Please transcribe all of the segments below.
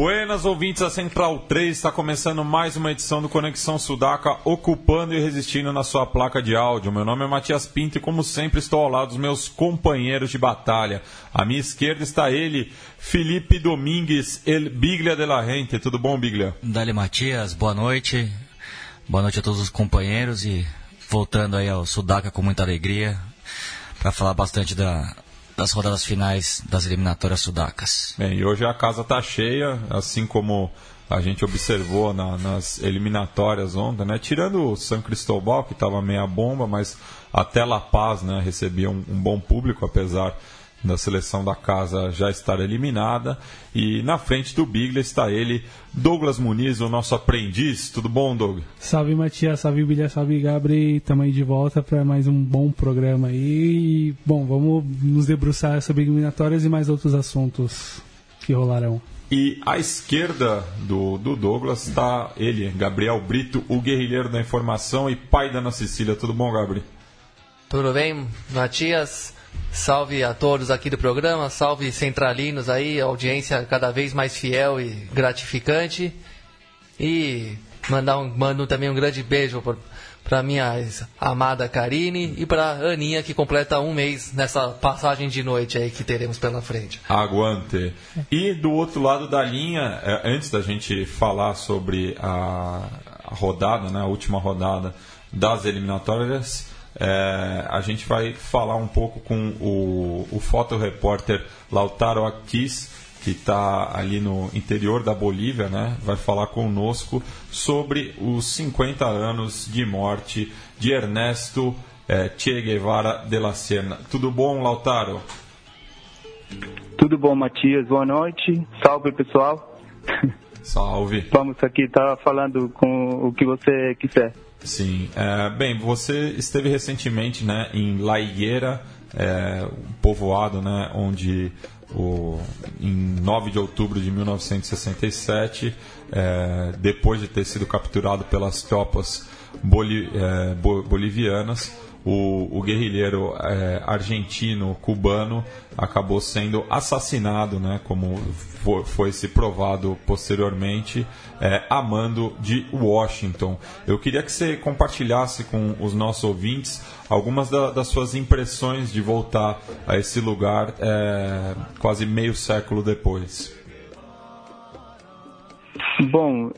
Buenas ouvintes, a Central 3 está começando mais uma edição do Conexão Sudaca, ocupando e resistindo na sua placa de áudio. Meu nome é Matias Pinto e, como sempre, estou ao lado dos meus companheiros de batalha. À minha esquerda está ele, Felipe Domingues, El Biglia de la Gente. Tudo bom, Biglia? Dali Matias, boa noite. Boa noite a todos os companheiros e voltando aí ao Sudaca com muita alegria para falar bastante da, das rodadas finais das eliminatórias sudacas. Bem, e hoje a casa está cheia, assim como a gente observou na, nas eliminatórias ontem, né? Tirando o São Cristóbal, que estava meia bomba, mas até La Paz né, recebia um, um bom público, apesar da seleção da casa já estar eliminada. E na frente do Biglia está ele, Douglas Muniz, o nosso aprendiz. Tudo bom, Doug? Salve Matias, salve Biglia, salve Gabri. Estamos aí de volta para mais um bom programa aí. E, bom, vamos nos debruçar sobre eliminatórias e mais outros assuntos que rolarão. E à esquerda do, do Douglas está ele, Gabriel Brito, o guerrilheiro da informação e pai da Ana Cecília. Tudo bom, Gabriel? Tudo bem, Matias? Salve a todos aqui do programa, salve centralinos aí, audiência cada vez mais fiel e gratificante. E mandar um, mando também um grande beijo para minha amada Karine e para Aninha que completa um mês nessa passagem de noite aí que teremos pela frente. Aguante. E do outro lado da linha, antes da gente falar sobre a, a rodada, né, a última rodada das eliminatórias, é, a gente vai falar um pouco com o, o fotorepórter Lautaro Aquis, que está ali no interior da Bolívia, né? vai falar conosco sobre os 50 anos de morte de Ernesto é, Che Guevara de la Serna. Tudo bom, Lautaro? Tudo bom, Matias. Boa noite. Salve, pessoal. Salve. Vamos aqui tá falando com o que você quiser. Sim. É, bem, você esteve recentemente né, em La Higuera, é, um povoado né, onde o, em 9 de outubro de 1967, é, depois de ter sido capturado pelas tropas boli, é, bolivianas, o, o guerrilheiro é, argentino-cubano acabou sendo assassinado, né, como foi, foi se provado posteriormente, é, a mando de Washington. Eu queria que você compartilhasse com os nossos ouvintes algumas da, das suas impressões de voltar a esse lugar é, quase meio século depois. Bom,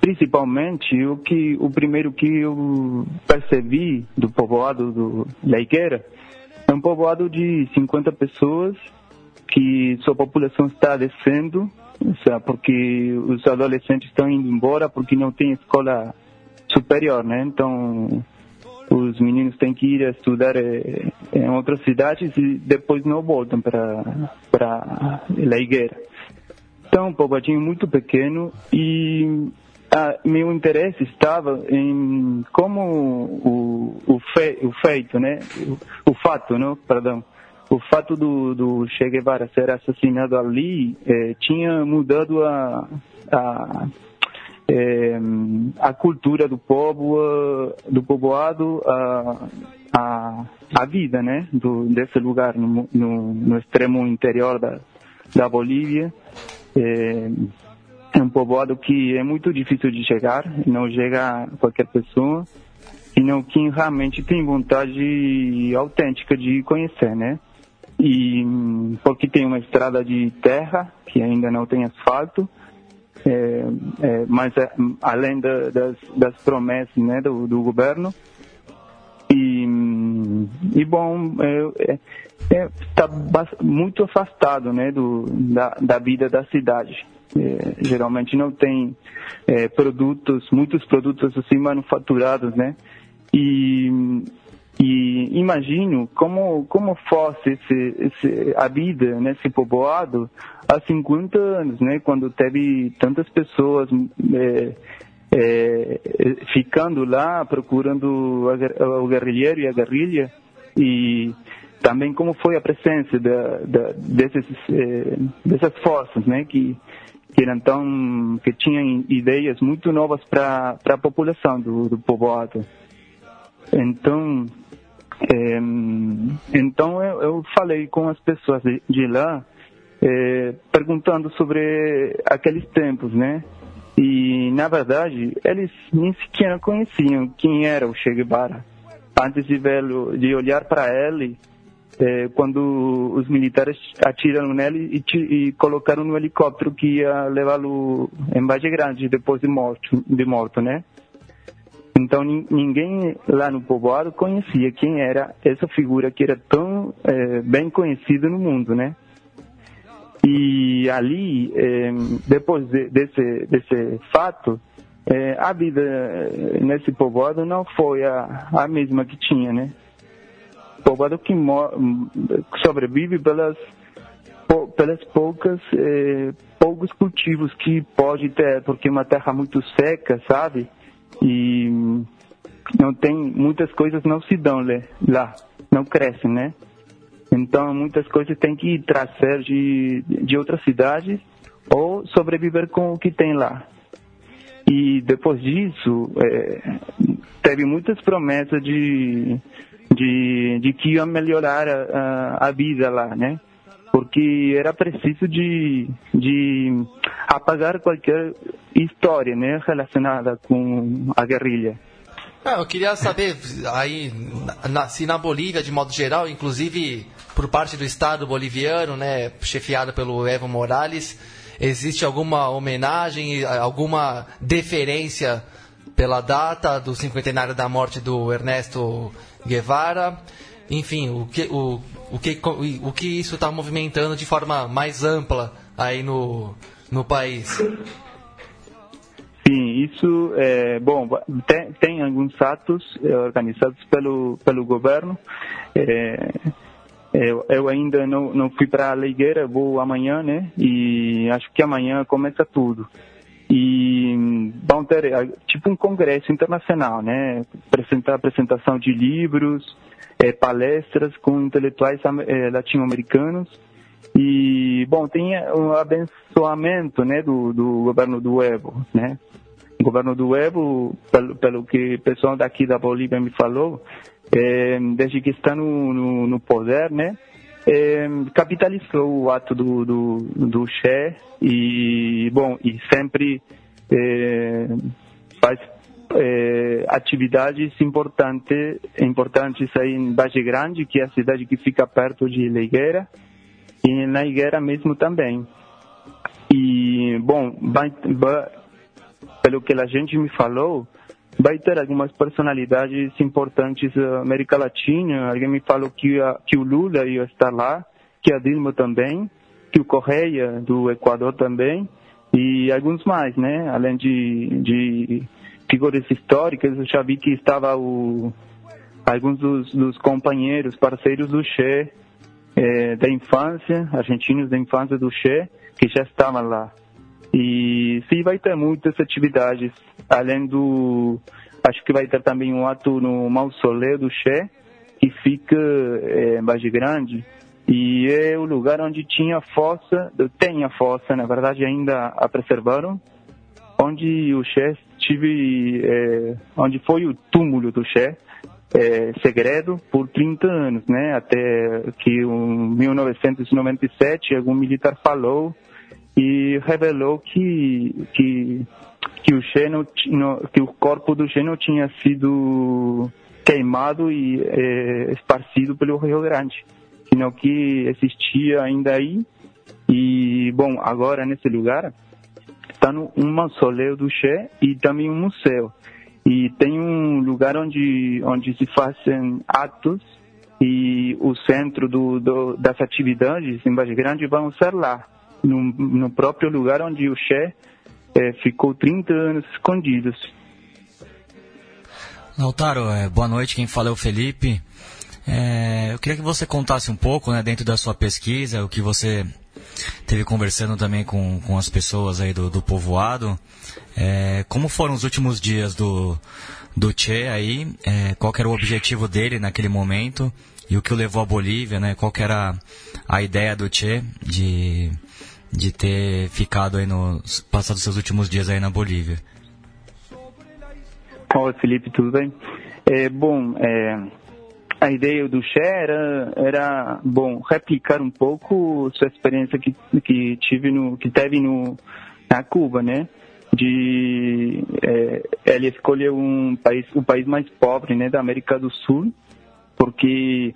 principalmente o que o primeiro que eu percebi do povoado do Leigueira é um povoado de 50 pessoas que sua população está descendo, porque os adolescentes estão indo embora porque não tem escola superior, né? Então os meninos têm que ir estudar eh, em outras cidades e depois não voltam para para Leigueira. Então, um povoadinho muito pequeno e ah, meu interesse estava em como o, o, fe, o feito, né? O, o, fato, não? Perdão. O fato do, do Che Guevara ser assassinado ali eh, tinha mudado a, a, eh, a cultura do povo, do povoado, a, a, a vida, né? Do, desse lugar no, no, no extremo interior da, da Bolívia. Eh, é um povoado que é muito difícil de chegar, não chega qualquer pessoa, e não quem realmente tem vontade autêntica de conhecer, né? E porque tem uma estrada de terra que ainda não tem asfalto, é, é, mas é, além da, das, das, promessas né, do, do governo. E, e bom, está é, é, tá muito afastado né, do, da, da vida da cidade. É, geralmente não tem é, produtos, muitos produtos assim manufaturados, né? E, e imagino como como fosse esse, esse, a vida nesse povoado há 50 anos, né? Quando teve tantas pessoas é, é, ficando lá procurando o guerrilheiro e a guerrilha e também como foi a presença da, da, desses, é, dessas forças, né? Que que eram tão que tinham ideias muito novas para a população do, do povoado. Então é, então eu, eu, falei com as pessoas de, de lá é, perguntando sobre aqueles tempos, né? E na verdade eles nem sequer conheciam quem era o Che Guevara antes de vê-lo, de olhar para ele é, quando os militares atiraram nele e, e, colocaram no helicóptero que ia levá-lo em Base Grande depois de morto, de morto, né? Então ninguém lá no povoado conhecia quem era essa figura que era tão é, bem conhecida no mundo, né? E ali, é, depois de, desse, desse fato, é, a vida nesse povoado não foi a, a mesma que tinha, né? povoado que sobrevive pelas pelas poucas eh, poucos cultivos que pode ter porque é uma terra muito seca sabe e não tem muitas coisas não se dão lá não crescem né então muitas coisas tem que trazer de de outras cidades ou sobreviver com o que tem lá e depois disso eh, teve muitas promessas de de, de que ia melhorar a, a vida lá, né? Porque era preciso de, de apagar qualquer história, né, relacionada com a guerrilha. Ah, eu queria saber aí na, se na Bolívia, de modo geral, inclusive por parte do Estado boliviano, né, chefiado pelo Evo Morales, existe alguma homenagem, alguma deferência pela data do cinquentenário da morte do Ernesto Guevara, enfim, o que, o, o que, o que isso está movimentando de forma mais ampla aí no, no país. Sim, isso é bom. Tem, tem alguns atos é, organizados pelo pelo governo. É, eu, eu, ainda não, não fui para a Leigueira, vou amanhã, né? E acho que amanhã começa tudo e vão ter é, tipo um congresso internacional, né? Apresentar apresentação de livros, é, palestras com intelectuais é, latino-americanos e bom tem um abençoamento, né, do, do governo do Evo, né? O governo do Evo, pelo, pelo que o pessoal daqui da Bolívia me falou, é, desde que está no, no, no poder, né? é, capitalizou o ato do, do, do Che e, bom, e sempre é, faz é, atividades importantes, importantes aí em Bage Grande, que é a cidade que fica perto de Leigueira, e na Higuera mesmo também. E, bom, vai, vai, pelo que a gente me falou, vai ter algumas personalidades importantes da América Latina. Alguém me falou que, a, que o Lula ia estar lá, que a Dilma também, que o Correia do Equador também, e alguns mais, né? Além de, de figuras históricas, eu já vi que estava o, alguns dos, dos companheiros, parceiros do Che, é, da infância, argentinos da infância do Che, que já estavam lá. E sim, vai ter muitas atividades, além do. Acho que vai ter também um ato no mausoléu do Che, que fica é, em Base Grande. E é o lugar onde tinha fossa, tem a fossa, na verdade ainda a preservaram, onde o Che tive, é, onde foi o túmulo do Che, é, segredo por 30 anos, né? Até que em 1997 algum militar falou e revelou que que que o Xeno, que o corpo do Xeno tinha sido queimado e é, esparcido pelo Rio Grande, sino que existia ainda aí. E bom agora nesse lugar está um mausoléu do Che e também um museu. E tem um lugar onde onde se fazem atos e o centro do, do das atividades em Base Grande vão ser lá no, no próprio lugar onde o Che é, ficou 30 anos escondido. Lautaro, é, boa noite. Quem fala é o Felipe. É, eu queria que você contasse um pouco, né, dentro da sua pesquisa, o que você teve conversando também com, com as pessoas aí do, do povoado. É, como foram os últimos dias do, do Che aí? É, qual era o objetivo dele naquele momento? E o que o levou à Bolívia, né? Qual era a ideia do Che de, de ter ficado aí no... passado seus últimos dias aí na Bolívia? Oi, Felipe, tudo bem? É, bom, é, a ideia do Che era, era, bom, replicar um pouco sua experiência que, que tive no, que teve no, na Cuba, né? De, é, ele escolheu um país, o país mais pobre, né, da América do Sul, porque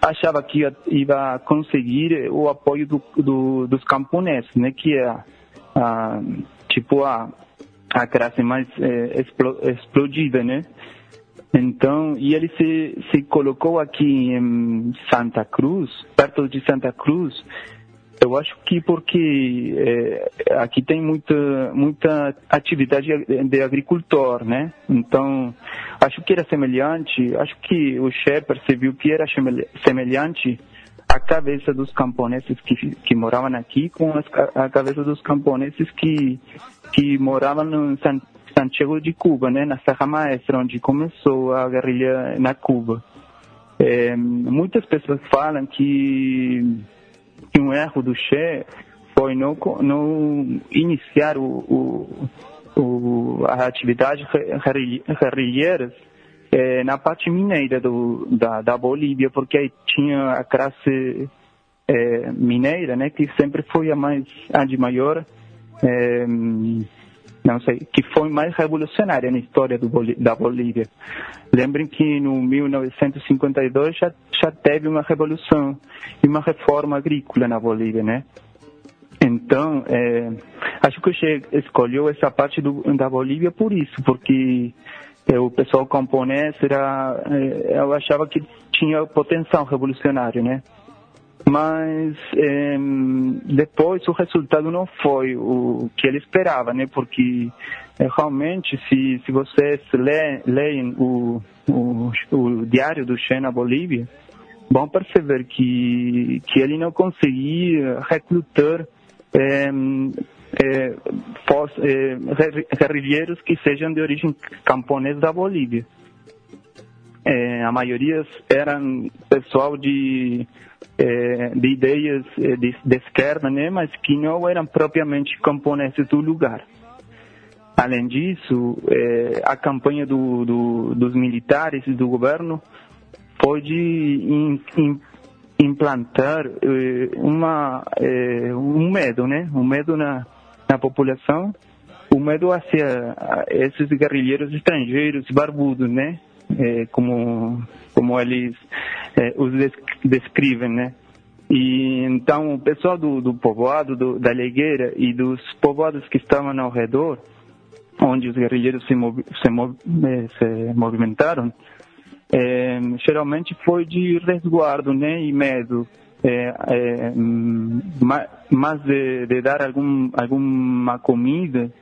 achava que ia, conseguir o apoio do, do, dos camponeses, né, que é a, tipo a, a classe mais é, explodida, né? Então, e ele se, se colocou aqui em Santa Cruz, perto de Santa Cruz, eu acho que porque é, aqui tem muita, muita atividade de agricultor, né? Então, acho que era semelhante, acho que o chefe percebeu que era semelhante a cabeça dos camponeses que, que moravam aqui com as, a cabeça dos camponeses que, que moravam no Santiago de Cuba, né, na Serra Maestra, onde começou a guerrilha na Cuba. É, muitas pessoas falam que, que um erro do Che foi não, não iniciar o, o, o, guerrilheiras é, na parte mineira do, da, da Bolívia, porque aí tinha a classe é, mineira, né, que sempre foi a mais a de maior é, não sei, que foi mais revolucionária na história do, da Bolívia. Lembrem que no 1952 já, já teve uma revolução e uma reforma agrícola na Bolívia, né? Então, é, acho que você escolheu essa parte do, da Bolívia por isso, porque é, o pessoal camponês era, é, eu achava que tinha potencial revolucionário, né? Mas é, depois o resultado não foi o que ele esperava, né? Porque é, realmente, se, se vocês leem o, o, o diário do Che na Bolívia, vão perceber que, que ele não conseguia recrutar é, guerrilheiros que sejam de origem camponesa da Bolívia. A maioria eram pessoal de de ideias é, de, de, esquerda, né, mas que não eram propriamente camponeses do lugar. Além disso, é, a campanha do, do, dos militares e do governo foi de in, in, implantar uma, um medo, né, um medo na, na população, o medo hacia esses guerrilheiros estrangeiros barbudos, né, como como eles é, os descrevem, né? E então o pessoal do, do povoado do, da Legueira e dos povoados que estavam ao redor, onde os guerrilheiros se, mov, se, mov, é, se movimentaram, é, geralmente foi de resguardo, né? E medo. É, é, mas de, de, dar algum, alguma comida,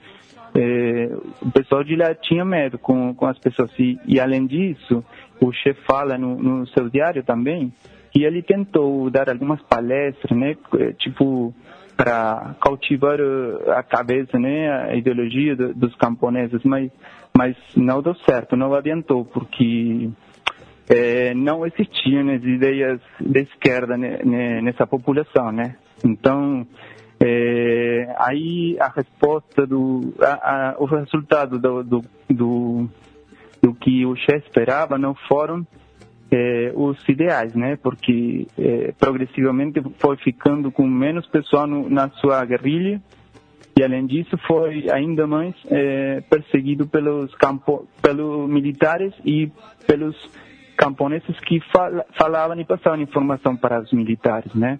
é, o pessoal de lá tinha medo com, com as pessoas. E, e além disso, o chefe fala no, no, seu diário também que ele tentou dar algumas palestras, né, é, tipo para cautivar uh, a cabeça, né, a ideologia dos camponeses, mas mas não deu certo, não adiantou porque é, não existiam as ideias de esquerda né, nessa população, né? Então é, aí a resposta do, a, a, o resultado do, do, do, do, que o chefe esperava não foram é, os ideais, né? Porque é, progressivamente foi ficando com menos pessoal no, na sua guerrilha e além disso foi ainda mais é, perseguido pelos campo, pelos militares e pelos camponeses que fal, falavam e passavam informação para os militares, né?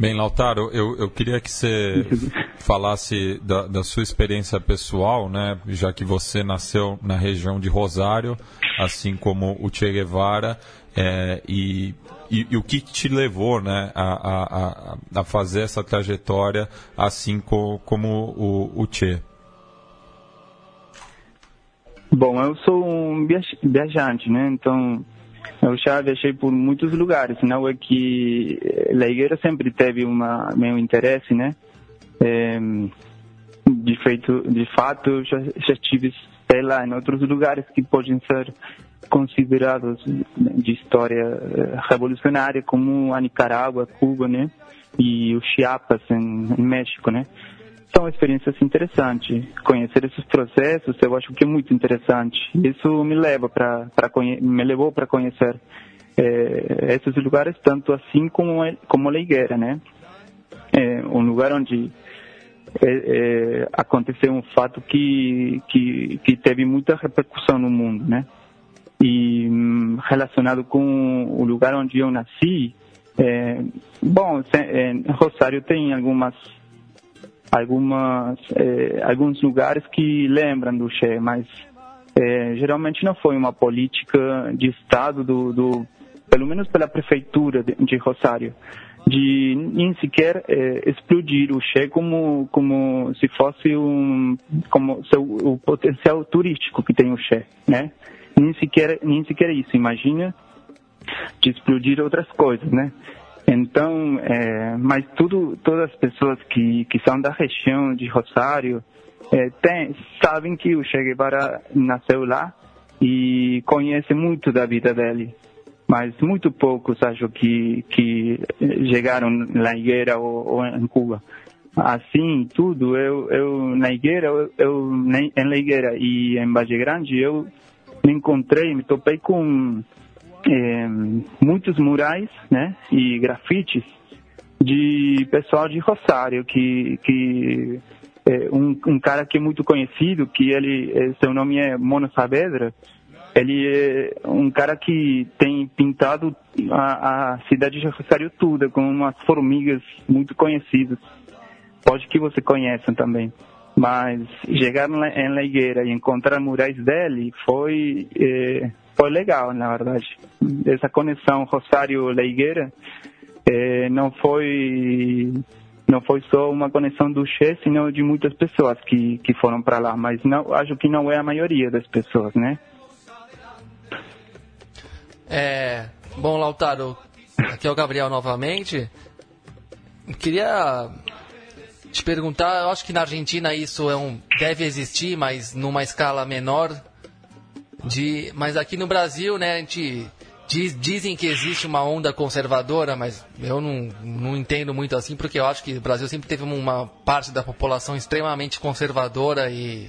Bem, Lautaro, eu, eu queria que você falasse da, da, sua experiência pessoal, né? Já que você nasceu na região de Rosário, assim como o Che Guevara, é, e, e, e, o que te levou né, a, a, a fazer essa trajetória assim co, como o, o Che? Bom, eu sou um viajante, né? Então, Eu já viajei por muitos lugares, não é que La Higuera sempre teve uma meu interesse, né? É, de feito, de fato, já, já estive lá em outros lugares que podem ser considerados de história eh, revolucionária, como a Nicarágua, Cuba, né? E o Chiapas, em, em México, né? São experiências interessantes. Conhecer esses processos, eu acho que é muito interessante. Isso me leva para me levou para conhecer é, esses lugares tanto assim como como a Higuera, né? É um lugar onde é, é, aconteceu um fato que, que, que teve muita repercussão no mundo, né? E hum, relacionado com o lugar onde eu nasci, é, bom, é, Rosário tem algumas algumas é, alguns lugares que lembram do Che, mas é, geralmente não foi uma política de estado do, do pelo menos pela prefeitura de, de Rosário de nem sequer é, explodir o Che como como se fosse um como seu, o potencial turístico que tem o Che, né? Nem sequer nem sequer isso. Imagina de explodir outras coisas, né? Então, é, mas tudo todas as pessoas que que são da região de Rosário é, tem, sabem que o Che Guevara nasceu lá e conhecem muito da vida dele mas muito poucos acho que que chegaram na Higuera ou, ou em Cuba. Assim, tudo, eu, eu na Higuera, eu, eu em La e em Valle Grande, eu me encontrei, me topei com é, muitos murais, né, e grafites de pessoal de Rosário, que, que é, um, um cara que é muito conhecido, que ele, é, seu nome é Mono Saavedra, ele é um cara que tem pintado a, a cidade de Rosário toda com umas formigas muito conhecidas. Pode que você conheça também. Mas chegar em La Higuera e encontrar murais dele foi, é, foi legal, na verdade. Essa conexão Rosário-La Higuera é, não foi não foi só uma conexão do Che, senão de muitas pessoas que, que foram para lá. Mas não, acho que não é a maioria das pessoas, né? É, bom, Lautaro, aqui é o Gabriel novamente. Queria te perguntar, eu acho que na Argentina isso é um, deve existir, mas numa escala menor. De, mas aqui no Brasil, né, a gente diz, dizem que existe uma onda conservadora, mas eu não, não entendo muito assim, porque eu acho que o Brasil sempre teve uma parte da população extremamente conservadora e,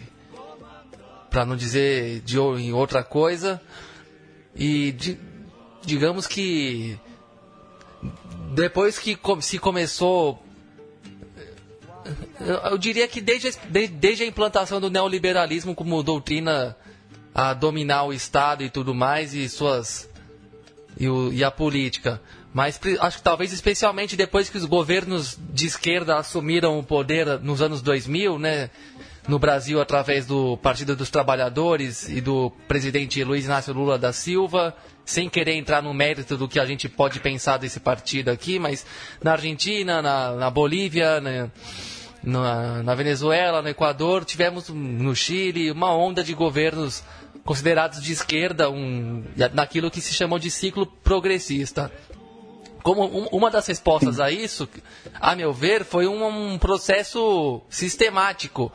para não dizer de em outra coisa. E de, digamos que depois que se começou eu diria que desde, desde a implantação do neoliberalismo como doutrina a dominar o Estado e tudo mais e suas e, o, e, a política, mas acho que talvez especialmente depois que os governos de esquerda assumiram o poder nos anos 2000, né, no Brasil através do Partido dos Trabalhadores e do presidente Luiz Inácio Lula da Silva sem querer entrar no mérito do que a gente pode pensar desse partido aqui, mas na Argentina, na, na Bolívia, na, na, na, Venezuela, no Equador, tivemos no Chile uma onda de governos considerados de esquerda, um, naquilo que se chamou de ciclo progressista. Como um, uma das respostas a isso, a meu ver, foi um, um processo sistemático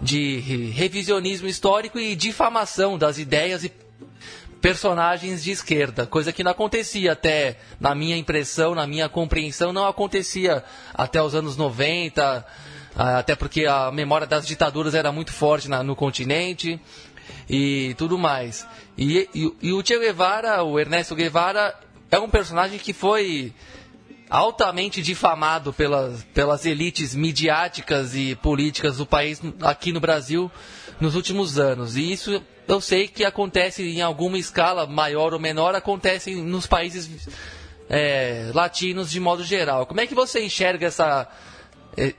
de revisionismo histórico e difamação das ideias e personagens de esquerda, coisa que não acontecia até, na minha impressão, na minha compreensão, não acontecia até os anos 90, ah, até porque a memória das ditaduras era muito forte na, no continente e tudo mais. E, e, e o Che Guevara, o Ernesto Guevara, é um personagem que foi altamente difamado pelas, pelas elites midiáticas e políticas do país aqui no Brasil nos últimos anos. E isso eu sei que acontece em alguma escala, maior ou menor, acontece nos países é, latinos de modo geral. Como é que você enxerga essa,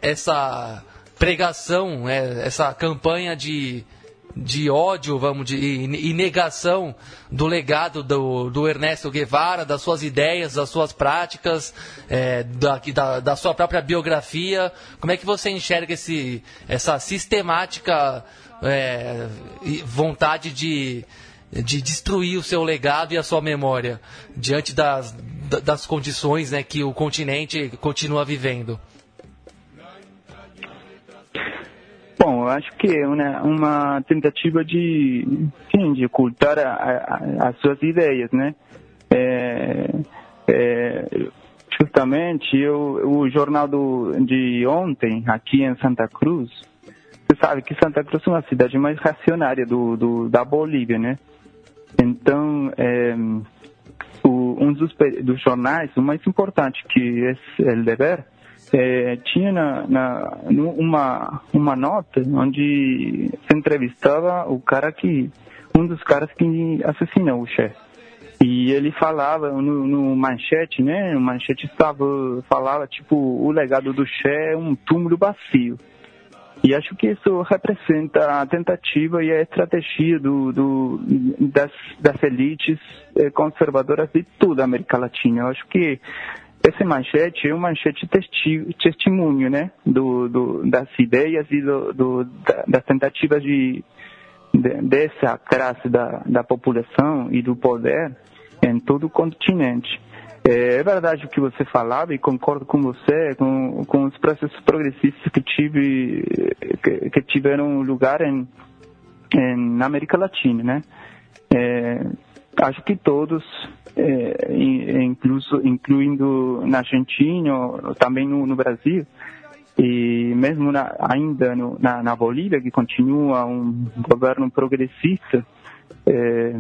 essa pregação, é, essa campanha de, de ódio, vamos de, e negação do legado do, do Ernesto Guevara, das suas ideias, das suas práticas, é, da, da, da, sua própria biografia. Como é que você enxerga esse, essa sistemática é, vontade de, de destruir o seu legado e a sua memória diante das, das condições né, que o continente continua vivendo? Bom, eu acho que é uma, uma tentativa de, sim, de ocultar a, a, as suas ideias, né? É, é, justamente eu, o jornal do, de ontem, aqui em Santa Cruz, você sabe que Santa Cruz é uma cidade mais racionária do, do da Bolívia, né? Então, é, o, um dos, dos, jornais, o mais importante que é El Deber, é, tinha na, na, uma, uma nota onde se entrevistava o cara que, um dos caras que assassinou o chefe. E ele falava no, no, manchete, né? O manchete estava, falava tipo, o legado do Che é um túmulo vazio. E acho que isso representa a tentativa e a estratégia do, do, das, das elites eh, conservadoras de toda a América Latina. Eu acho que esse manchete é um manchete testi, testemunho né, do, do, das ideias e do, do, das tentativas de, de, dessa classe da, da população e do poder em todo o continente. É, é, verdade o que você falava e concordo com você, com, com os processos progressistas que, tive, que, que tiveram lugar em, em, na América Latina, né? É, acho que todos, é, incluso, incluindo na Argentina, também no, no Brasil, e mesmo na, ainda no, na, na Bolívia, que continua um governo progressista, é,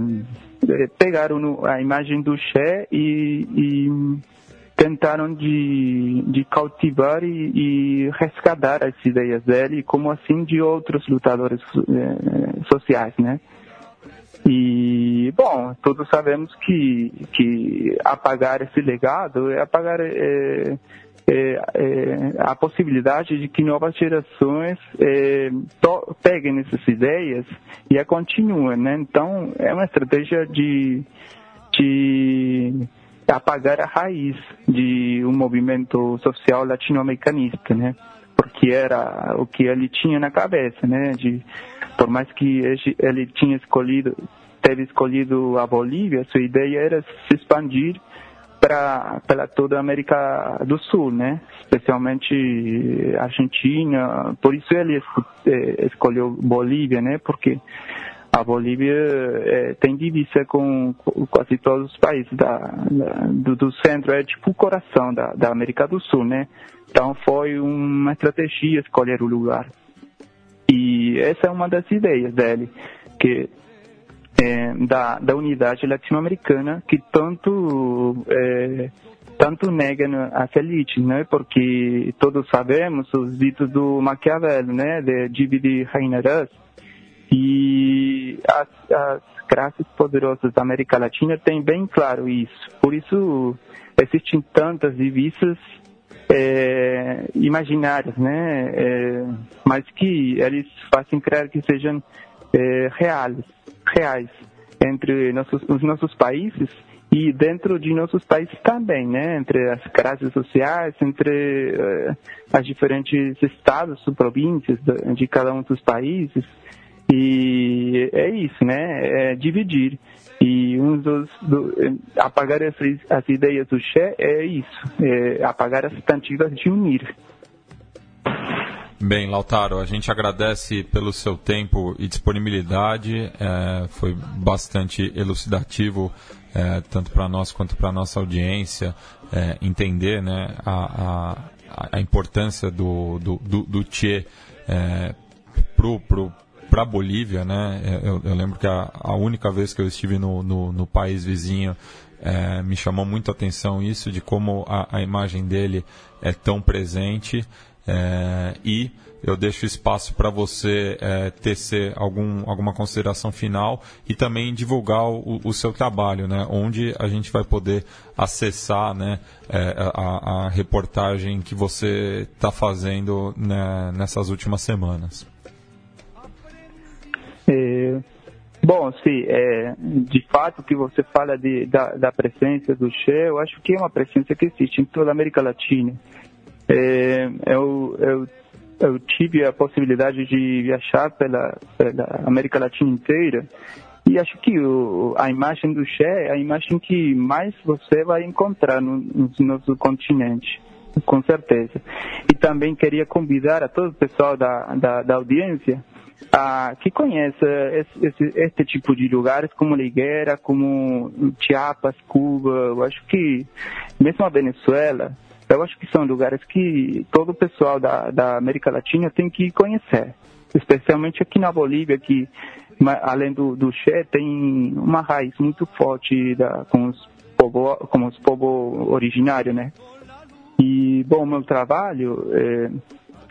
é, pegaram a imagem do Che e, e tentaram de, de cautivar e, e, resgatar as ideias dele, como assim de outros lutadores é, sociais, né? E, bom, todos sabemos que, que apagar esse legado é apagar é, é, é, a possibilidade de que novas gerações é, to, peguem essas ideias e a continuem, né? Então, é uma estratégia de, de apagar a raiz de um movimento social latino-americanista, né? Porque era o que ele tinha na cabeça, né? De, por mais que ele tinha escolhido, teve escolhido a Bolívia, sua ideia era se expandir para toda a América do Sul, né? Especialmente Argentina. Por isso ele é, escolheu Bolívia, né? Porque a Bolívia é, tem divisa com, quase todos os países da, da, do, do, centro, é tipo o coração da, da América do Sul, né? Então foi uma estratégia escolher o lugar. E essa é uma das ideias dele, que é, da, da unidade latino-americana que tanto é, tanto negam as elites, né? Porque todos sabemos os ditos do Maquiavel, né? De dividir reinerás. E as, as classes poderosas da América Latina têm bem claro isso. Por isso existem tantas divisas é, imaginárias, né? É, mas que eles fazem crer que sejam é, reais reais entre nossos, os nossos países e dentro de nossos países também, né? Entre as classes sociais, entre uh, as diferentes estados, províncias de, de, cada um dos países. E é isso, né? É dividir. E um dos do, apagar as, as ideias do Che é isso, é apagar as tentativas de unir. Bem, Lautaro, a gente agradece pelo seu tempo e disponibilidade. É, foi bastante elucidativo, é, tanto para nós quanto para a nossa audiência, é, entender né, a, a, a, importância do, do, do, do Tchê é, para a Bolívia. Né? É, eu, eu, lembro que a, a, única vez que eu estive no, no, no país vizinho é, me chamou muito a atenção isso, de como a, a imagem dele é tão presente. É, e eu deixo espaço para você é, tecer algum, alguma consideração final e também divulgar o, o, seu trabalho, né? onde a gente vai poder acessar né, é, a, a, reportagem que você está fazendo né, nessas últimas semanas. Bom, sim, é, de fato que você fala de, da, da presença do Che, eu acho que é uma presença que existe em toda a América Latina. É, eu, eu, eu, tive a possibilidade de viajar pela, pela América Latina inteira E acho que o, a imagem do Che é a imagem que mais você vai encontrar no, no nosso continente, com certeza. E também queria convidar a todo o pessoal da, da, da audiência a, que conheça esse, esse, tipo de lugares, como Ligueira, como Chiapas, Cuba. Eu acho que, mesmo a Venezuela, eu acho que são lugares que todo o pessoal da, da América Latina tem que conhecer. Especialmente aqui na Bolívia, que além do, do Che, tem uma raiz muito forte da, com os povos com os povos originários, né? E, bom, meu trabalho, é,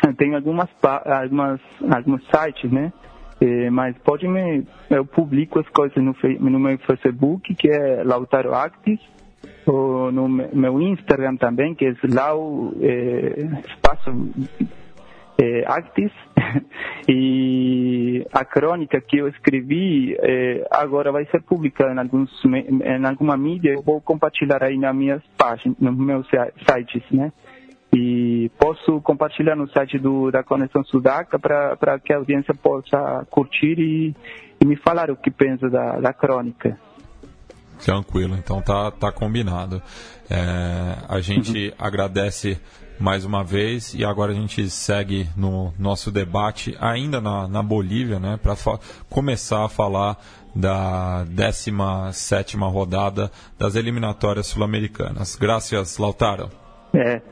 tem algumas, algumas, alguns sites, né? É, mas pode me, eu publico as coisas no, no meu Facebook, que é Lautaro Actis, ou no meu Instagram também, que é Lau é, Espaço é, Actis, e a crônica que eu escrevi é, agora vai ser publicada em, alguns, em alguma mídia, eu vou compartilhar aí nas minhas páginas, nos meus sites, né? E posso compartilhar no site do, da Conexão Sudaca para que a audiência possa curtir e, e me falar o que pensa da, da crônica. Tranquilo, então tá, tá combinado. É, a gente uhum. agradece mais uma vez e agora a gente segue no nosso debate ainda na, na Bolívia, né, para começar a falar da 17 rodada das eliminatórias sul-americanas. Graças, Lautaro. É,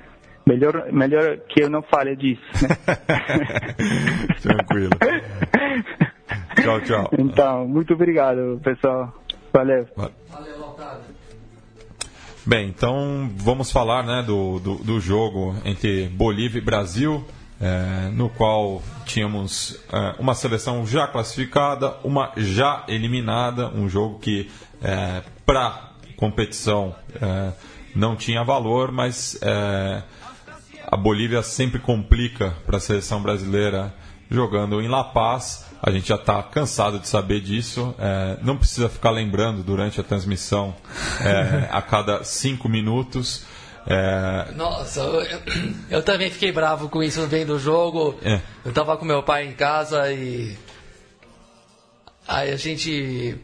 melhor, melhor que eu não fale disso. Né? Tranquilo. tchau, tchau. Então, muito obrigado, pessoal. Valeu. Valeu, Lautaro. Bem, então vamos falar né, do, do, do jogo entre Bolívia e Brasil, é, no qual tínhamos é, uma seleção já classificada, uma já eliminada, um jogo que é, para competição é, não tinha valor, mas é, a Bolívia sempre complica para a seleção brasileira jogando em La Paz. A gente já está cansado de saber disso. É, não precisa ficar lembrando durante a transmissão é, a cada cinco minutos. É... Nossa, eu, eu, também fiquei bravo com isso vendo o jogo. É. Eu estava com meu pai em casa e. Aí a gente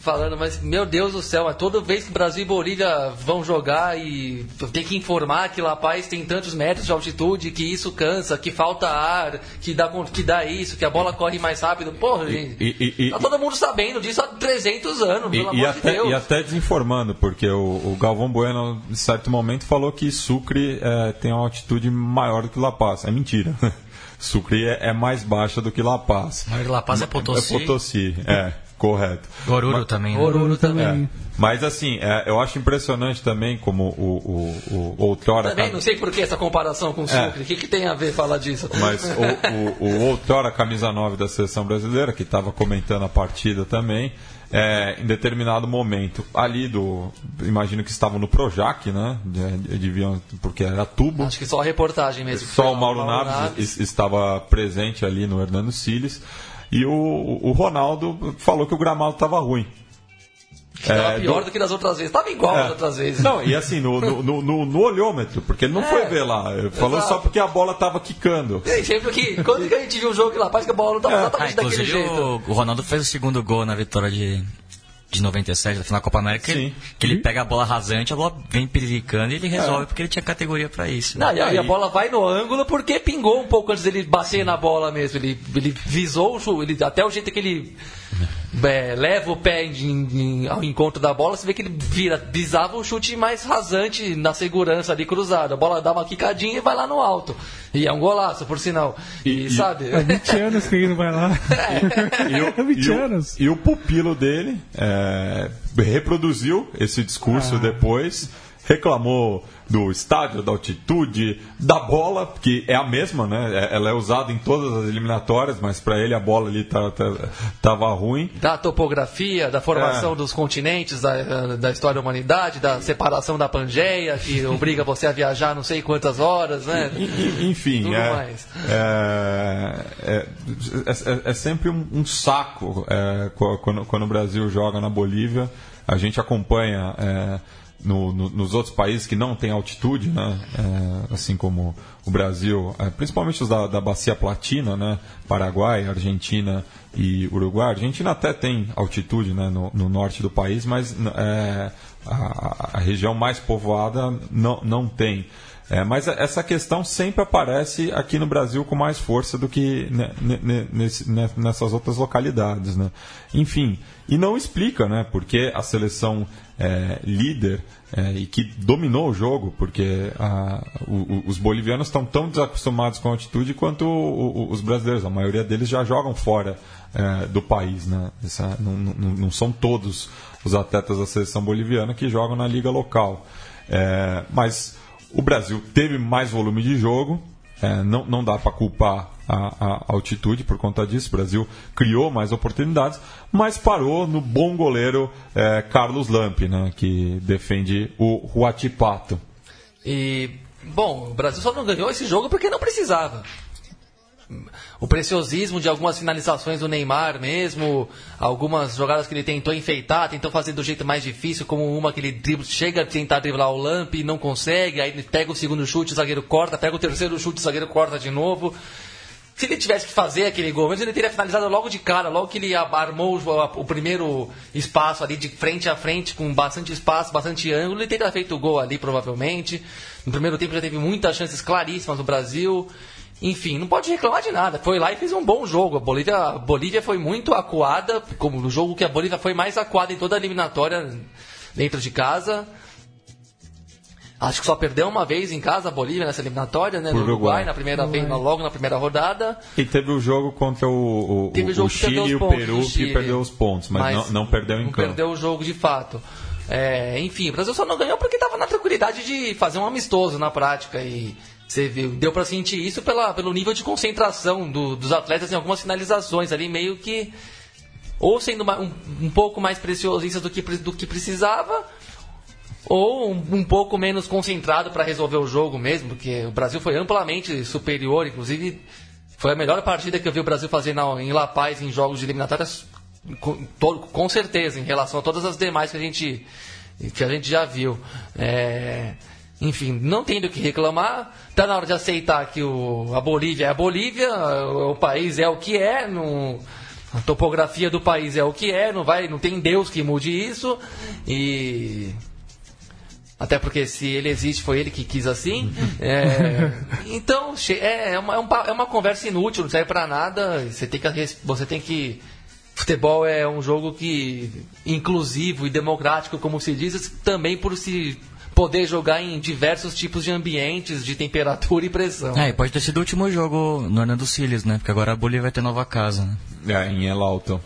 falando, mas meu Deus do céu, mas toda vez que Brasil e Bolívia vão jogar e tem que informar que La Paz tem tantos metros de altitude, que isso cansa, que falta ar, que dá, que dá isso, que a bola corre mais rápido. Porra, gente, e, e, tá todo mundo sabendo disso há 300 anos, pelo amor até, de Deus. E até desinformando, porque o, o Galvão Bueno, em certo momento, falou que Sucre é, tem uma altitude maior do que La Paz. É mentira. Sucre é, é mais baixa do que La Paz. Mas La Paz é Potosí. É Potosí, é. Correto. Goruro Mas, também. Né? Goruro também. É. Mas assim, é, eu acho impressionante também como o, o, o, outrora. Também não sei por que essa comparação com o é. Sucre. O que, que tem a ver falar disso? Mas o, o, o outrora camisa 9 da seleção brasileira, que estava comentando a partida também, é, em determinado momento ali do. Imagino que estavam no Projac, né? Deviam, porque era tubo. Acho que só a reportagem mesmo. Só o Mauro, Mauro Naves, Naves estava presente ali no Hernando Siles. E o, o Ronaldo falou que o gramado estava ruim. Estava é, pior do... do... que das outras vezes. Estava igual é. das outras vezes. Não, e assim, no, no, no, no olhômetro, porque ele não é. foi ver lá. Falou Exato. só porque a bola estava quicando. É, sempre que, quando que a gente viu um jogo que lá, parece que a bola não estava é. exatamente ah, daquele jeito. O, o Ronaldo fez o segundo gol na vitória de, de 97, da final da Copa América, Sim. que ele pega a bola rasante, a bola vem piricando e ele resolve é. porque ele tinha categoria para isso. Não, e, a bola vai no ângulo porque pingou um pouco antes dele bater na bola mesmo. Ele, ele visou, ele, até o jeito que ele é, leva o pé em, em, ao encontro da bola, você vê que ele vira, visava um chute mais rasante na segurança ali cruzado. A bola dá uma quicadinha e vai lá no alto. E é um golaço, por sinal. E, e sabe? Há 20 anos que ele não vai lá. É. E, o, 20 anos. O, e o pupilo dele é, reproduziu esse discurso ah. depois, reclamou do estádio, da altitude, da bola, que é a mesma, né? É, ela é usada em todas as eliminatórias, mas para ele a bola ali tá, tá, tava ruim. Da topografia, da formação é. dos continentes, da, da história da humanidade, da separação da Pangeia, que obriga você a viajar não sei quantas horas, né? Enfim, é, mais. É, é, é, é sempre um, um saco quando, quando o Brasil joga na Bolívia. A gente acompanha no, no, nos outros países que não têm altitude, né? É, assim como o Brasil, é, principalmente os da, da Bacia Platina, né? Paraguai, Argentina e Uruguai. A Argentina até tem altitude né? no, no norte do país, mas é, a, a, região mais povoada não, não tem. É, mas essa questão sempre aparece aqui no Brasil com mais força do que nessas outras localidades. Né? Enfim, e não explica né, porque a seleção é, líder é, e que dominou o jogo, porque a, o, os bolivianos estão tão desacostumados com a altitude quanto o, o, os brasileiros. A maioria deles já jogam fora é, do país. Né? Essa, não, não, não, são todos os atletas da seleção boliviana que jogam na liga local. É, mas o Brasil teve mais volume de jogo, é, não, não dá para culpar a, a, altitude por conta disso. O Brasil criou mais oportunidades, mas parou no bom goleiro é, Carlos Lamp, né, que defende o Huatipato. E, bom, o Brasil só não ganhou esse jogo porque não precisava o preciosismo de algumas finalizações do Neymar mesmo, algumas jogadas que ele tentou enfeitar, tentou fazer do jeito mais difícil, como uma que ele dribla, chega a tentar driblar o Lamp e não consegue, aí ele pega o segundo chute, o zagueiro corta, pega o terceiro chute, o zagueiro corta de novo. Se ele tivesse que fazer aquele gol, mas ele teria finalizado logo de cara, logo que ele armou o, primeiro espaço ali de frente a frente, com bastante espaço, bastante ângulo, ele teria feito o gol ali, provavelmente. No primeiro tempo já teve muitas chances claríssimas no Brasil. Enfim, não pode reclamar de nada. Foi lá e fez um bom jogo. A Bolívia, a Bolívia foi muito acuada, como no jogo que a Bolívia foi mais acuada em toda a eliminatória dentro de casa. Acho que só perdeu uma vez em casa a Bolívia nessa eliminatória, né? No Uruguai, Uruguai, na primeira vez, logo na primeira rodada. E teve o jogo contra o, o, o Chile e o Peru que perdeu os pontos, mas, mas não, não, perdeu em não campo. perdeu o jogo de fato. É, enfim, o Brasil só não ganhou porque estava na tranquilidade de fazer um amistoso na prática e você viu, deu para sentir isso pela, pelo nível de concentração do, dos atletas em algumas finalizações ali, meio que. Ou sendo um, um, pouco mais preciosistas do que, do que precisava, ou um, um pouco menos concentrado para resolver o jogo mesmo, porque o Brasil foi amplamente superior, inclusive foi a melhor partida que eu vi o Brasil fazer na, em La Paz em jogos de eliminatórias, com, com certeza, em relação a todas as demais que a gente, que a gente já viu. É, enfim, não tem do que reclamar. Está na hora de aceitar que o, a Bolívia é a Bolívia, o, o país é o que é, a topografia do país é o que é, não vai, não tem Deus que mude isso. E até porque se ele existe foi ele que quis assim. É, então é, é, uma, é, uma, é uma conversa inútil, não serve para nada. Você tem que você tem que futebol é um jogo que inclusivo e democrático, como se diz, também por se poder jogar em diversos tipos de ambientes, de temperatura e pressão. É, e pode ter sido o último jogo no Hernando Siles, né? Porque agora a Bolívia vai ter nova casa, né? É, em El Alto.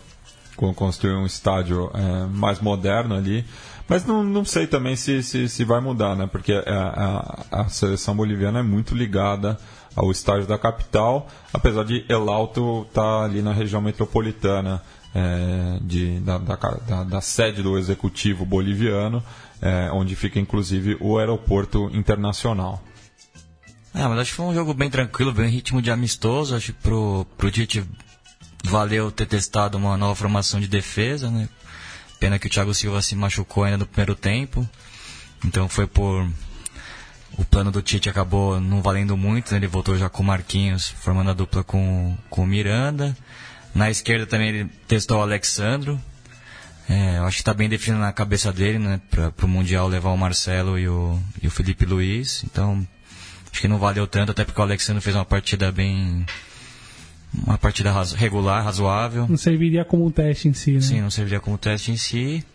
Construir um estádio é, mais moderno ali. Mas não, não sei também se, se, se vai mudar, né? Porque a, a, a, seleção boliviana é muito ligada ao estádio da capital, apesar de El Alto estar tá ali na região metropolitana é, de, da, da, da, da, sede do executivo boliviano é, onde fica inclusive o aeroporto internacional. É, mas acho que foi um jogo bem tranquilo, bem ritmo de amistoso. Acho que pro, pro Tite valeu ter testado uma nova formação de defesa, né? Pena que o Thiago Silva se machucou ainda no primeiro tempo. Então foi por. O plano do Tite acabou não valendo muito, né? ele voltou já com o Marquinhos, formando a dupla com, com o Miranda. Na esquerda também ele testou o Alexandro, é, eu acho que está bem definido na cabeça dele, né? Para o Mundial levar o Marcelo e o, e o Felipe Luiz. Então, acho que não valeu tanto, até porque o Alexandre fez uma partida bem. Uma partida regular, razoável. Não serviria como teste em si, né? Sim, não serviria como teste em si.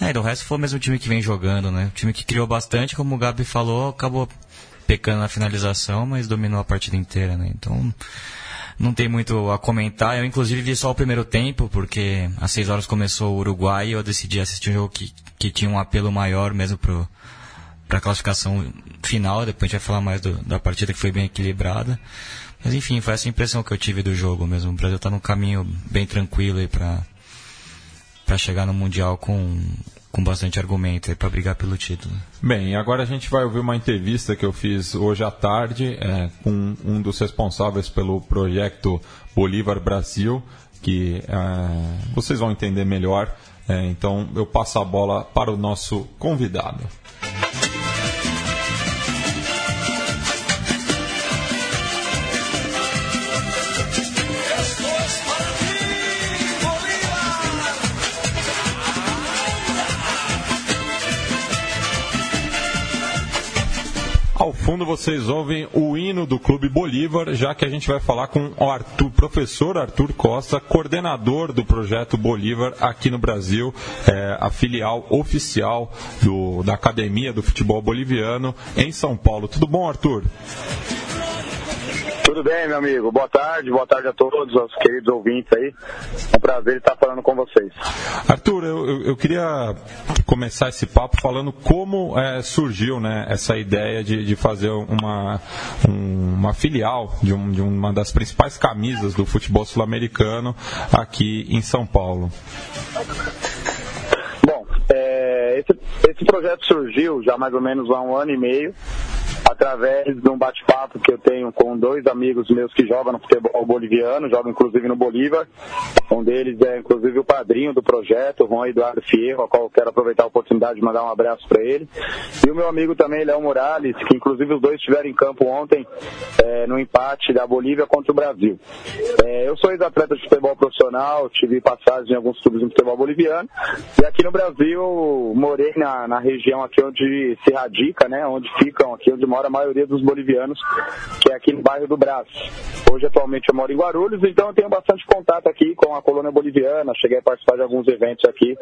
É, e do resto foi o mesmo time que vem jogando, né? O time que criou bastante, como o Gabi falou, acabou pecando na finalização, mas dominou a partida inteira, né? Então, não tem muito a comentar. Eu, inclusive, vi só o primeiro tempo, porque às 6 horas começou o Uruguai e eu decidi assistir um jogo que, que tinha um apelo maior mesmo para a classificação final. Depois a gente vai falar mais do, da partida que foi bem equilibrada. Mas enfim, foi essa impressão que eu tive do jogo mesmo. O Brasil está num caminho bem tranquilo aí para chegar no Mundial com, com bastante argumento para brigar pelo título. Bem, agora a gente vai ouvir uma entrevista que eu fiz hoje à tarde é, com um dos responsáveis pelo projeto Bolívar Brasil, que é, vocês vão entender melhor. É, então eu passo a bola para o nosso convidado. Ao fundo vocês ouvem o hino do Clube Bolívar, já que a gente vai falar com o Arthur, professor Arthur Costa, coordenador do projeto Bolívar aqui no Brasil, é, a filial oficial do, da Academia do Futebol Boliviano em São Paulo. Tudo bom, Arthur? Tudo bem, meu amigo. Boa tarde, boa tarde a todos, os queridos ouvintes aí. É um prazer estar falando com vocês. Arthur, eu, eu queria começar esse papo falando como é, surgiu né, essa ideia de, de fazer uma, um, uma filial de, um, de uma das principais camisas do futebol sul-americano aqui em São Paulo. Bom, é, esse, esse projeto surgiu já mais ou menos há um ano e meio através de um bate-papo que eu tenho com dois amigos meus que jogam no futebol boliviano, jogam inclusive no Bolívar. Um deles é inclusive o padrinho do projeto, o Juan Eduardo Fierro, ao qual eu quero aproveitar a oportunidade de mandar um abraço para ele. E o meu amigo também, Léo Morales, que inclusive os dois estiveram em campo ontem é, no empate da Bolívia contra o Brasil. É, eu sou ex-atleta de futebol profissional, tive passagem em alguns clubes de futebol boliviano. E aqui no Brasil, morei na, na região aqui onde se radica, né, onde ficam, aqui onde mora a maioria dos bolivianos, que é aqui no bairro do Brás. Hoje, atualmente, eu moro em Guarulhos, então eu tenho bastante contato aqui com a colônia boliviana, cheguei a participar de alguns eventos aqui,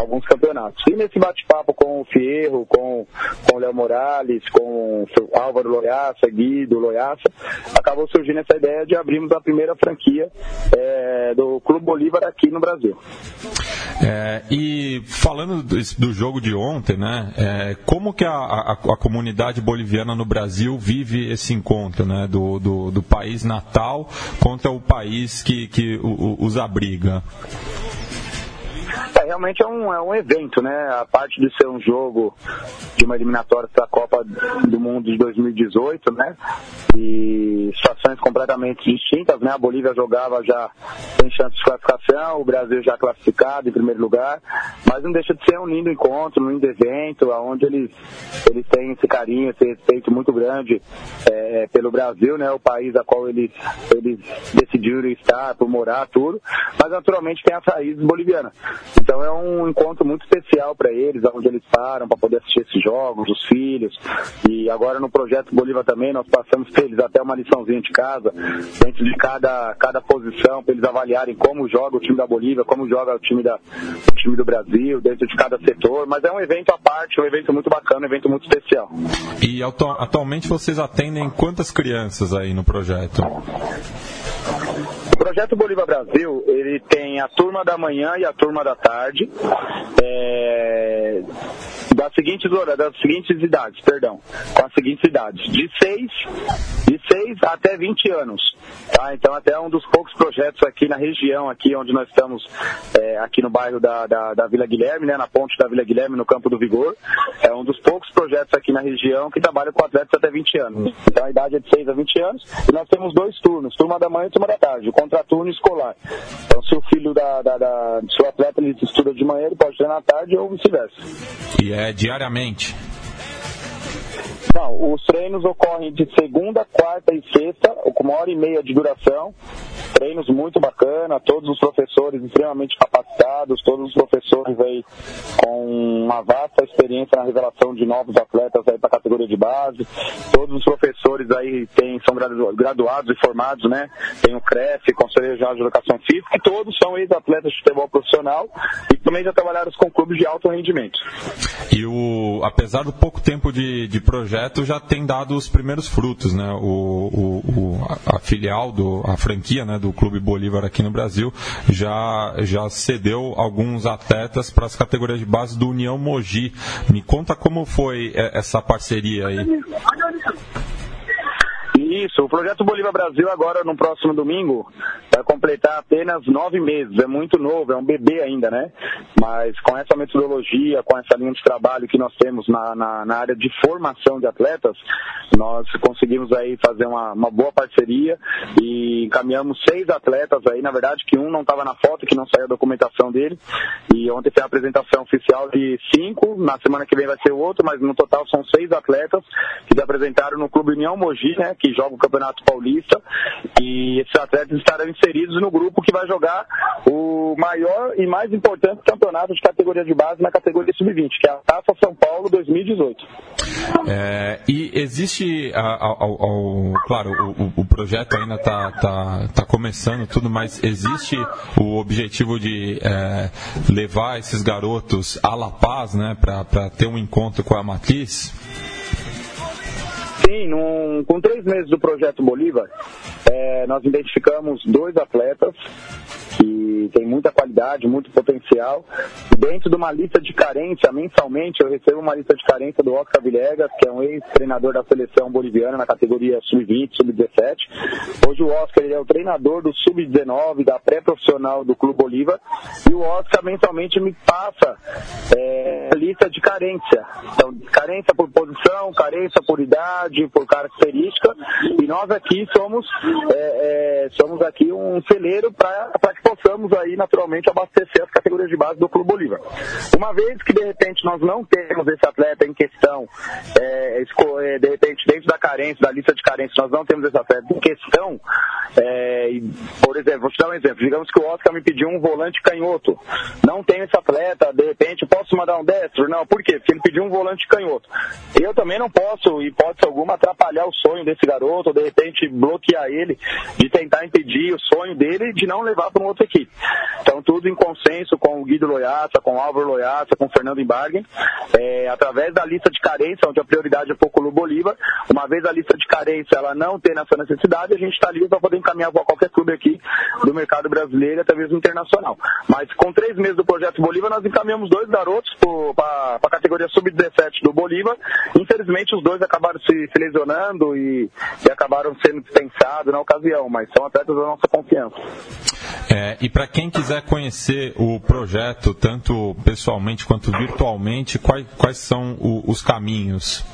alguns campeonatos. E nesse bate-papo com o Fierro, com, com o Léo Morales, com o Álvaro Loiaça, Guido Loiaça, acabou surgindo essa ideia de abrirmos a primeira franquia é, do Clube Bolívar aqui no Brasil. É, e falando do, do, jogo de ontem, né, é, como que a, a, a, comunidade boliviana no Brasil vive esse encontro né, do, do, do país natal contra o país que, que os abriga? É, realmente é um, é um evento, né? A parte de ser um jogo de uma eliminatória da Copa do Mundo de 2018, né? E situações completamente distintas, né? A Bolívia jogava já sem chance de classificação, o Brasil já classificado em primeiro lugar, mas não deixa de ser um lindo encontro, um lindo evento, onde eles, eles têm esse carinho, esse respeito muito grande é, pelo Brasil, né? O país a qual eles, eles decidiram estar, por morar, tudo, mas naturalmente tem as raízes bolivianas. Então é um encontro muito especial para eles, onde eles param para poder assistir esses jogos, os filhos. E agora no projeto Bolívar também nós passamos para eles até uma liçãozinha de casa, dentro de cada, cada posição, para eles avaliarem como joga o time da Bolívia, como joga o time, da, o time do Brasil, dentro de cada setor. Mas é um evento à parte, um evento muito bacana, um evento muito especial. E atualmente vocês atendem quantas crianças aí no projeto? Projeto Bolívar Brasil, ele tem a turma da manhã e a turma da tarde, é, das seguintes horas, das seguintes idades, perdão, com as seguintes idades, de 6 de 6 até 20 anos. Tá? Então até um dos poucos projetos aqui na região, aqui onde nós estamos, é, aqui no bairro da, da, da, Vila Guilherme, né, na ponte da Vila Guilherme, no Campo do Vigor, é um dos poucos projetos aqui na região que trabalha com atletas até 20 anos. Então a idade é de 6 a 20 anos e nós temos dois turnos, turma da manhã e turma da tarde, o contraturno escolar. Então se o filho da, da, da atleta ele estuda de manhã, ele pode treinar à tarde ou vice-versa. E é diariamente? Não, os treinos ocorrem de segunda, quarta e sexta, com uma hora e meia de duração. Treinos muito bacana, todos os professores extremamente capacitados, todos os professores aí com uma vasta experiência na revelação de novos atletas aí para a categoria de base. Todos os professores aí tem, são graduados e formados, né? Tem o CREF, Conselho de Educação Física, e todos são ex-atletas de futebol profissional e também já trabalharam com clubes de alto rendimento. E o, apesar do pouco tempo de, de projeto, já tem dado os primeiros frutos, né? O, o, o a, a, filial, do, a franquia né, do Clube Bolívar aqui no Brasil já, já cedeu alguns atletas para as categorias de base do União Mogi. Me conta como foi é, essa parceria aí. Isso, o projeto Bolívar Brasil agora no próximo domingo vai completar apenas nove meses. É muito novo, é um bebê ainda, né? Mas com essa metodologia, com essa linha de trabalho que nós temos na, na, na área de formação de atletas, nós conseguimos aí fazer uma, uma boa parceria e encaminhamos seis atletas aí, na verdade, que um não estava na foto, que não saiu a documentação dele. E ontem foi a apresentação oficial de cinco, na semana que vem vai ser outro, mas no total são seis atletas que se apresentaram no Clube União Mogi, né? Que joga joga o Campeonato Paulista e esses atletas estarão inseridos no grupo que vai jogar o maior e mais importante campeonato de categoria de base na categoria sub-20, que é a Taça São Paulo 2018. É, e existe, claro, o, o, projeto ainda está tá, tá começando tudo, mas existe o objetivo de é, levar esses garotos a La Paz, né, para ter um encontro com a matriz? Sim, num, com três meses do projeto Bolívar, é, nós identificamos dois atletas que tem muita qualidade, muito potencial. Dentro de uma lista de carência, mensalmente, eu recebo uma lista de carência do Oscar Villegas, que é um ex-treinador da seleção boliviana na categoria sub-20, sub-17. Hoje o Oscar ele é o treinador do sub-19, da pré-profissional do Clube Bolívar, e o Oscar mensalmente me passa é, lista de carência. Então, carência por posição, carência por idade, por característica, e nós aqui somos, é, é, somos aqui um celeiro para possamos aí naturalmente abastecer as categorias de base do Clube Bolívar. Uma vez que de repente nós não temos esse atleta em questão, é, é, de repente dentro da carência, da lista de carências, nós não temos esse atleta em questão, é, por exemplo, vou te dar um exemplo, digamos que o Oscar me pediu um volante canhoto, não tenho esse atleta, de repente posso mandar um destro? Não, por quê? Porque ele pediu um volante canhoto. Eu também não posso, hipótese alguma, atrapalhar o sonho desse garoto, ou de repente bloquear ele, de tentar impedir o sonho dele de não levar para um outra Então, tudo em consenso com o Guido Loiaça, com o Álvaro Loiaça, com o Fernando Embarguen, é, através da lista de carência, onde a prioridade é o Clube Bolívar. Uma vez a lista de carência ela não tem essa necessidade, a gente está livre para poder encaminhar para qualquer clube aqui do mercado brasileiro até mesmo internacional. Mas com três meses do projeto Bolívar, nós encaminhamos dois garotos para a categoria sub-17 do Bolívar. Infelizmente, os dois acabaram se, se lesionando e, e acabaram sendo dispensados na ocasião, mas são atletas da nossa confiança. É, e para quem quiser conhecer o projeto, tanto pessoalmente quanto virtualmente, quais, quais são o, os caminhos?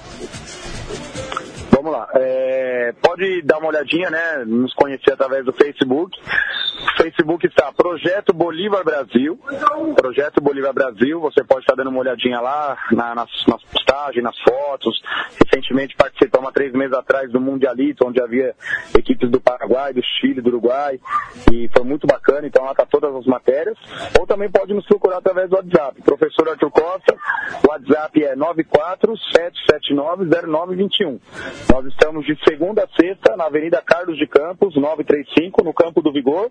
Vamos lá. É, pode dar uma olhadinha, né? Nos conhecer através do Facebook. O Facebook está Projeto Bolívar Brasil. Projeto Bolívar Brasil. Você pode estar dando uma olhadinha lá na, nas, nas postagens, nas fotos. Recentemente participamos há três meses atrás do Mundialito, onde havia equipes do Paraguai, do Chile, do Uruguai. E foi muito bacana. Então lá está todas as matérias. Ou também pode nos procurar através do WhatsApp. Professor Arthur Costa. O WhatsApp é 947790921. Nós estamos de segunda a sexta na Avenida Carlos de Campos, 935, no Campo do Vigor.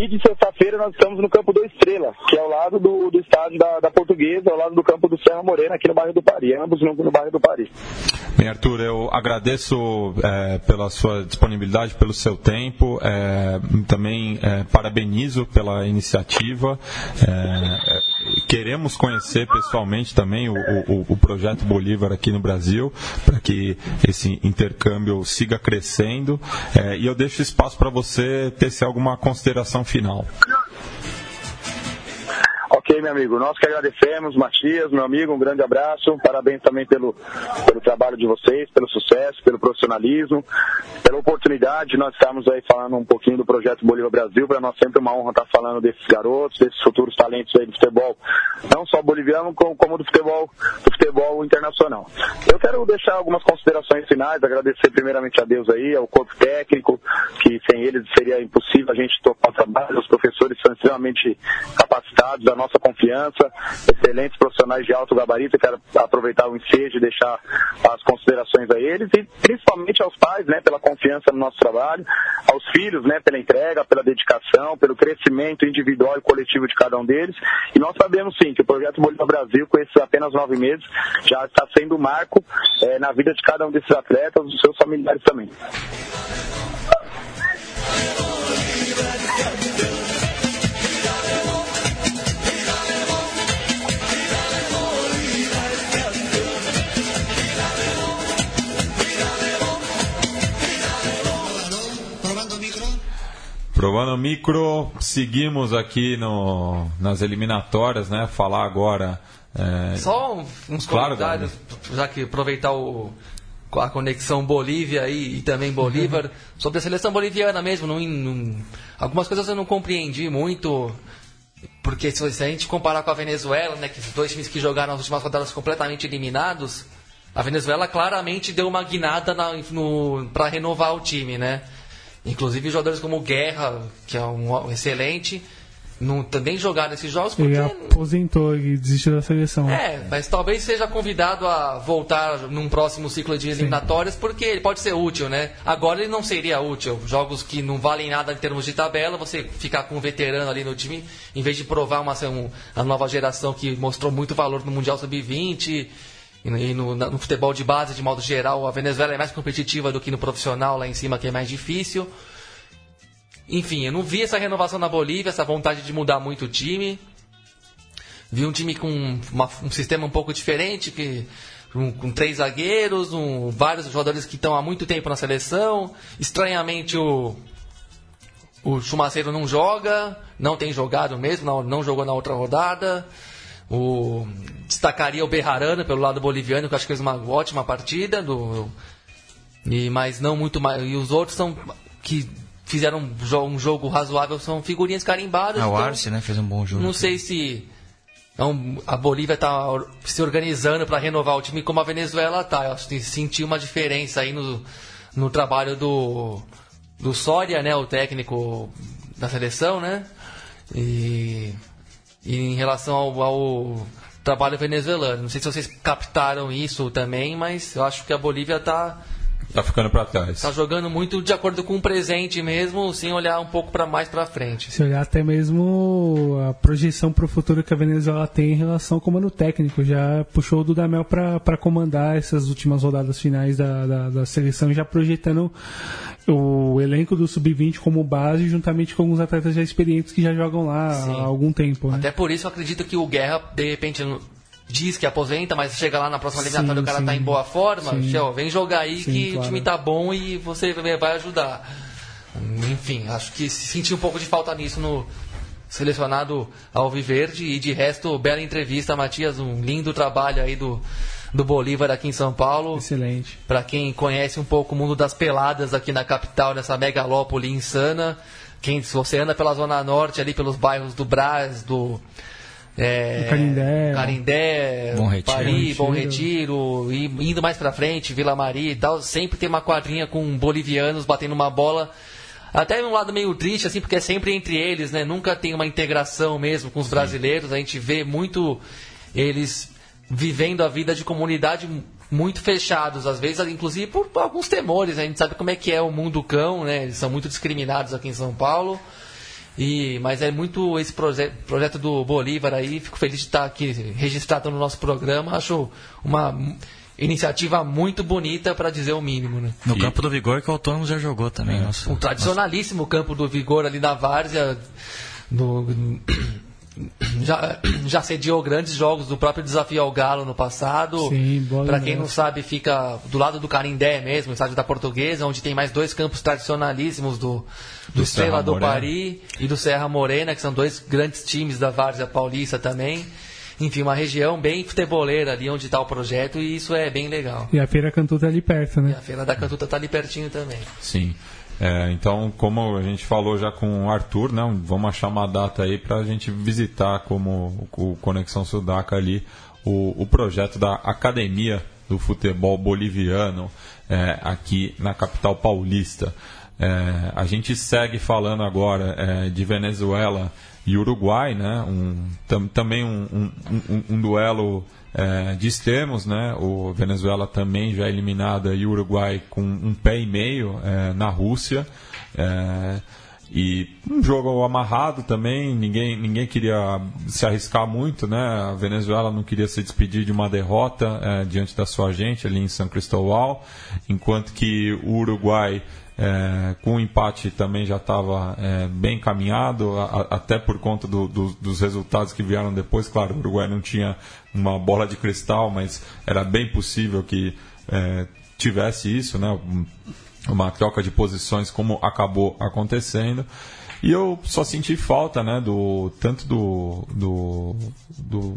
E de sexta-feira nós estamos no Campo do Estrela, que é ao lado do, do estádio da, da Portuguesa, ao lado do Campo do Serra Morena, aqui no bairro do Paris. Ambos no, no bairro do Paris. Bem, Arthur, eu agradeço é, pela sua disponibilidade, pelo seu tempo. É, também é, parabenizo pela iniciativa. Queremos conhecer pessoalmente também o, o, o projeto Bolívar aqui no Brasil, para que esse intercâmbio siga crescendo. É, e eu deixo espaço para você ter se alguma consideração final. Meu amigo. Nós que agradecemos, Matias, meu amigo, um grande abraço. Parabéns também pelo, pelo trabalho de vocês, pelo sucesso, pelo profissionalismo, pela oportunidade de nós estarmos aí falando um pouquinho do projeto Bolívar Brasil. Para nós sempre uma honra estar falando desses garotos, desses futuros talentos aí do futebol, não só boliviano, como, como do futebol, do futebol internacional. Eu quero deixar algumas considerações finais, agradecer primeiramente a Deus aí, ao corpo técnico, que sem eles seria impossível a gente tocar o trabalho. Os professores são extremamente capacitados, a nossa confiança, excelentes profissionais de alto gabarito. Quero aproveitar o ensejo e deixar as considerações a eles e principalmente aos pais, né, pela confiança no nosso trabalho, aos filhos, né, pela entrega, pela dedicação, pelo crescimento individual e coletivo de cada um deles. E nós sabemos sim que o projeto Bolívar Brasil, com esses apenas nove meses, já está sendo um marco é, na vida de cada um desses atletas, dos seus familiares também. Provando micro, seguimos aqui no, nas eliminatórias, né? Falar agora. É... Só uns claro, comentários, já que aproveitar o, a conexão Bolívia e, e também Bolívar, uhum. sobre a seleção boliviana mesmo. Não, não, algumas coisas eu não compreendi muito, porque se, a gente comparar com a Venezuela, né, que os dois times que jogaram as últimas rodadas completamente eliminados, a Venezuela claramente deu uma guinada para renovar o time, né? Inclusive jogadores como Guerra, que é um excelente, não também jogar nesses jogos porque ele aposentou e desistiu da seleção. É, mas talvez seja convidado a voltar num próximo ciclo de eliminatórias Sim. porque ele pode ser útil, né? Agora ele não seria útil. Jogos que não valem nada em termos de tabela, você ficar com um veterano ali no time, em vez de provar uma um, a nova geração que mostrou muito valor no Mundial Sub-20 e no, no futebol de base de modo geral, a Venezuela é mais competitiva do que no profissional lá em cima que é mais difícil. Enfim, eu não vi essa renovação na Bolívia, essa vontade de mudar muito o time. Vi um time com uma, um sistema um pouco diferente, que, um, com três zagueiros, um, vários jogadores que estão há muito tempo na seleção. Estranhamente, o, o Chumaceiro não joga, não tem jogado mesmo, não, não jogou na outra rodada. O, destacaria o Berrarana pelo lado boliviano, que eu acho que fez uma ótima partida. Do, e, mas não muito mais. E os outros são que fizeram um jogo, um jogo razoável, são figurinhas carimbadas. Ah, o então, Arce, né? Fez um bom jogo. Não sei se então, a Bolívia está se organizando para renovar o time como a Venezuela está. Eu acho que senti uma diferença aí no, no trabalho do, do Soria, né? O técnico da seleção, né? E em relação ao, ao trabalho venezuelano. Não sei se vocês captaram isso também, mas eu acho que a Bolívia está Tá ficando para trás. Tá jogando muito de acordo com o presente mesmo, sem olhar um pouco para mais para frente. Se olhar até mesmo a projeção para o futuro que a Venezuela tem em relação ao comando técnico. Já puxou o Dudamel para comandar essas últimas rodadas finais da, da, da seleção, já projetando o elenco do Sub-20 como base, juntamente com alguns atletas já experientes que já jogam lá Sim. há algum tempo. Né? Até por isso eu acredito que o Guerra, de repente, diz que aposenta, mas chega lá na próxima eliminatória o cara sim. tá em boa forma, Tchau, vem jogar aí sim, que claro. o time tá bom e você vai ajudar. Enfim, acho que senti um pouco de falta nisso no selecionado ao Viverde e de resto, bela entrevista, Matias, um lindo trabalho aí do do Bolívar aqui em São Paulo. Excelente. Para quem conhece um pouco o mundo das peladas aqui na capital, nessa megalópole insana, quem se você anda pela zona norte ali pelos bairros do Brás, do é, Carindé, Carindé Bom Retiro, Paris, Bom Retiro, e indo mais pra frente, Vila Maria e tal, sempre tem uma quadrinha com bolivianos batendo uma bola. Até um lado meio triste, assim, porque é sempre entre eles, né? Nunca tem uma integração mesmo com os Sim. brasileiros. A gente vê muito eles vivendo a vida de comunidade muito fechados, às vezes, inclusive por alguns temores. A gente sabe como é que é o mundo cão, né? Eles são muito discriminados aqui em São Paulo. E, mas é muito esse proje projeto do Bolívar aí, fico feliz de estar aqui registrado no nosso programa. Acho uma iniciativa muito bonita para dizer o mínimo. Né? No e... campo do Vigor que o Autônomo já jogou também. É. Nossa, um tradicionalíssimo nossa. campo do Vigor ali na Várzea. No, já, já sediou grandes jogos do próprio Desafio ao Galo no passado. Para quem não sabe, fica do lado do Carindé mesmo, estádio da Portuguesa, onde tem mais dois campos tradicionalíssimos do, do, do Estrela do Paris e do Serra Morena, que são dois grandes times da Várzea Paulista também. Enfim, uma região bem futeboleira ali onde está o projeto e isso é bem legal. E a Feira Cantuta é ali perto, né? E a Feira da Cantuta está ali pertinho também. Sim. É, então, como a gente falou já com o Arthur, né, vamos achar uma data aí para a gente visitar como o Conexão Sudaca ali o, o projeto da Academia do Futebol Boliviano é, aqui na capital paulista. É, a gente segue falando agora é, de Venezuela e Uruguai, né, um, tam, também um, um, um duelo é, de extremos, né? O Venezuela também já eliminada e o Uruguai com um pé e meio é, na Rússia. É, e um jogo amarrado também, ninguém, ninguém queria se arriscar muito, né? A Venezuela não queria se despedir de uma derrota é, diante da sua gente ali em São Cristóbal, enquanto que o Uruguai é, com o empate também já estava é, bem caminhado, até por conta do, do, dos resultados que vieram depois. Claro, o Uruguai não tinha uma bola de cristal, mas era bem possível que é, tivesse isso, né? uma troca de posições como acabou acontecendo. E eu só senti falta, né, do tanto do do, do,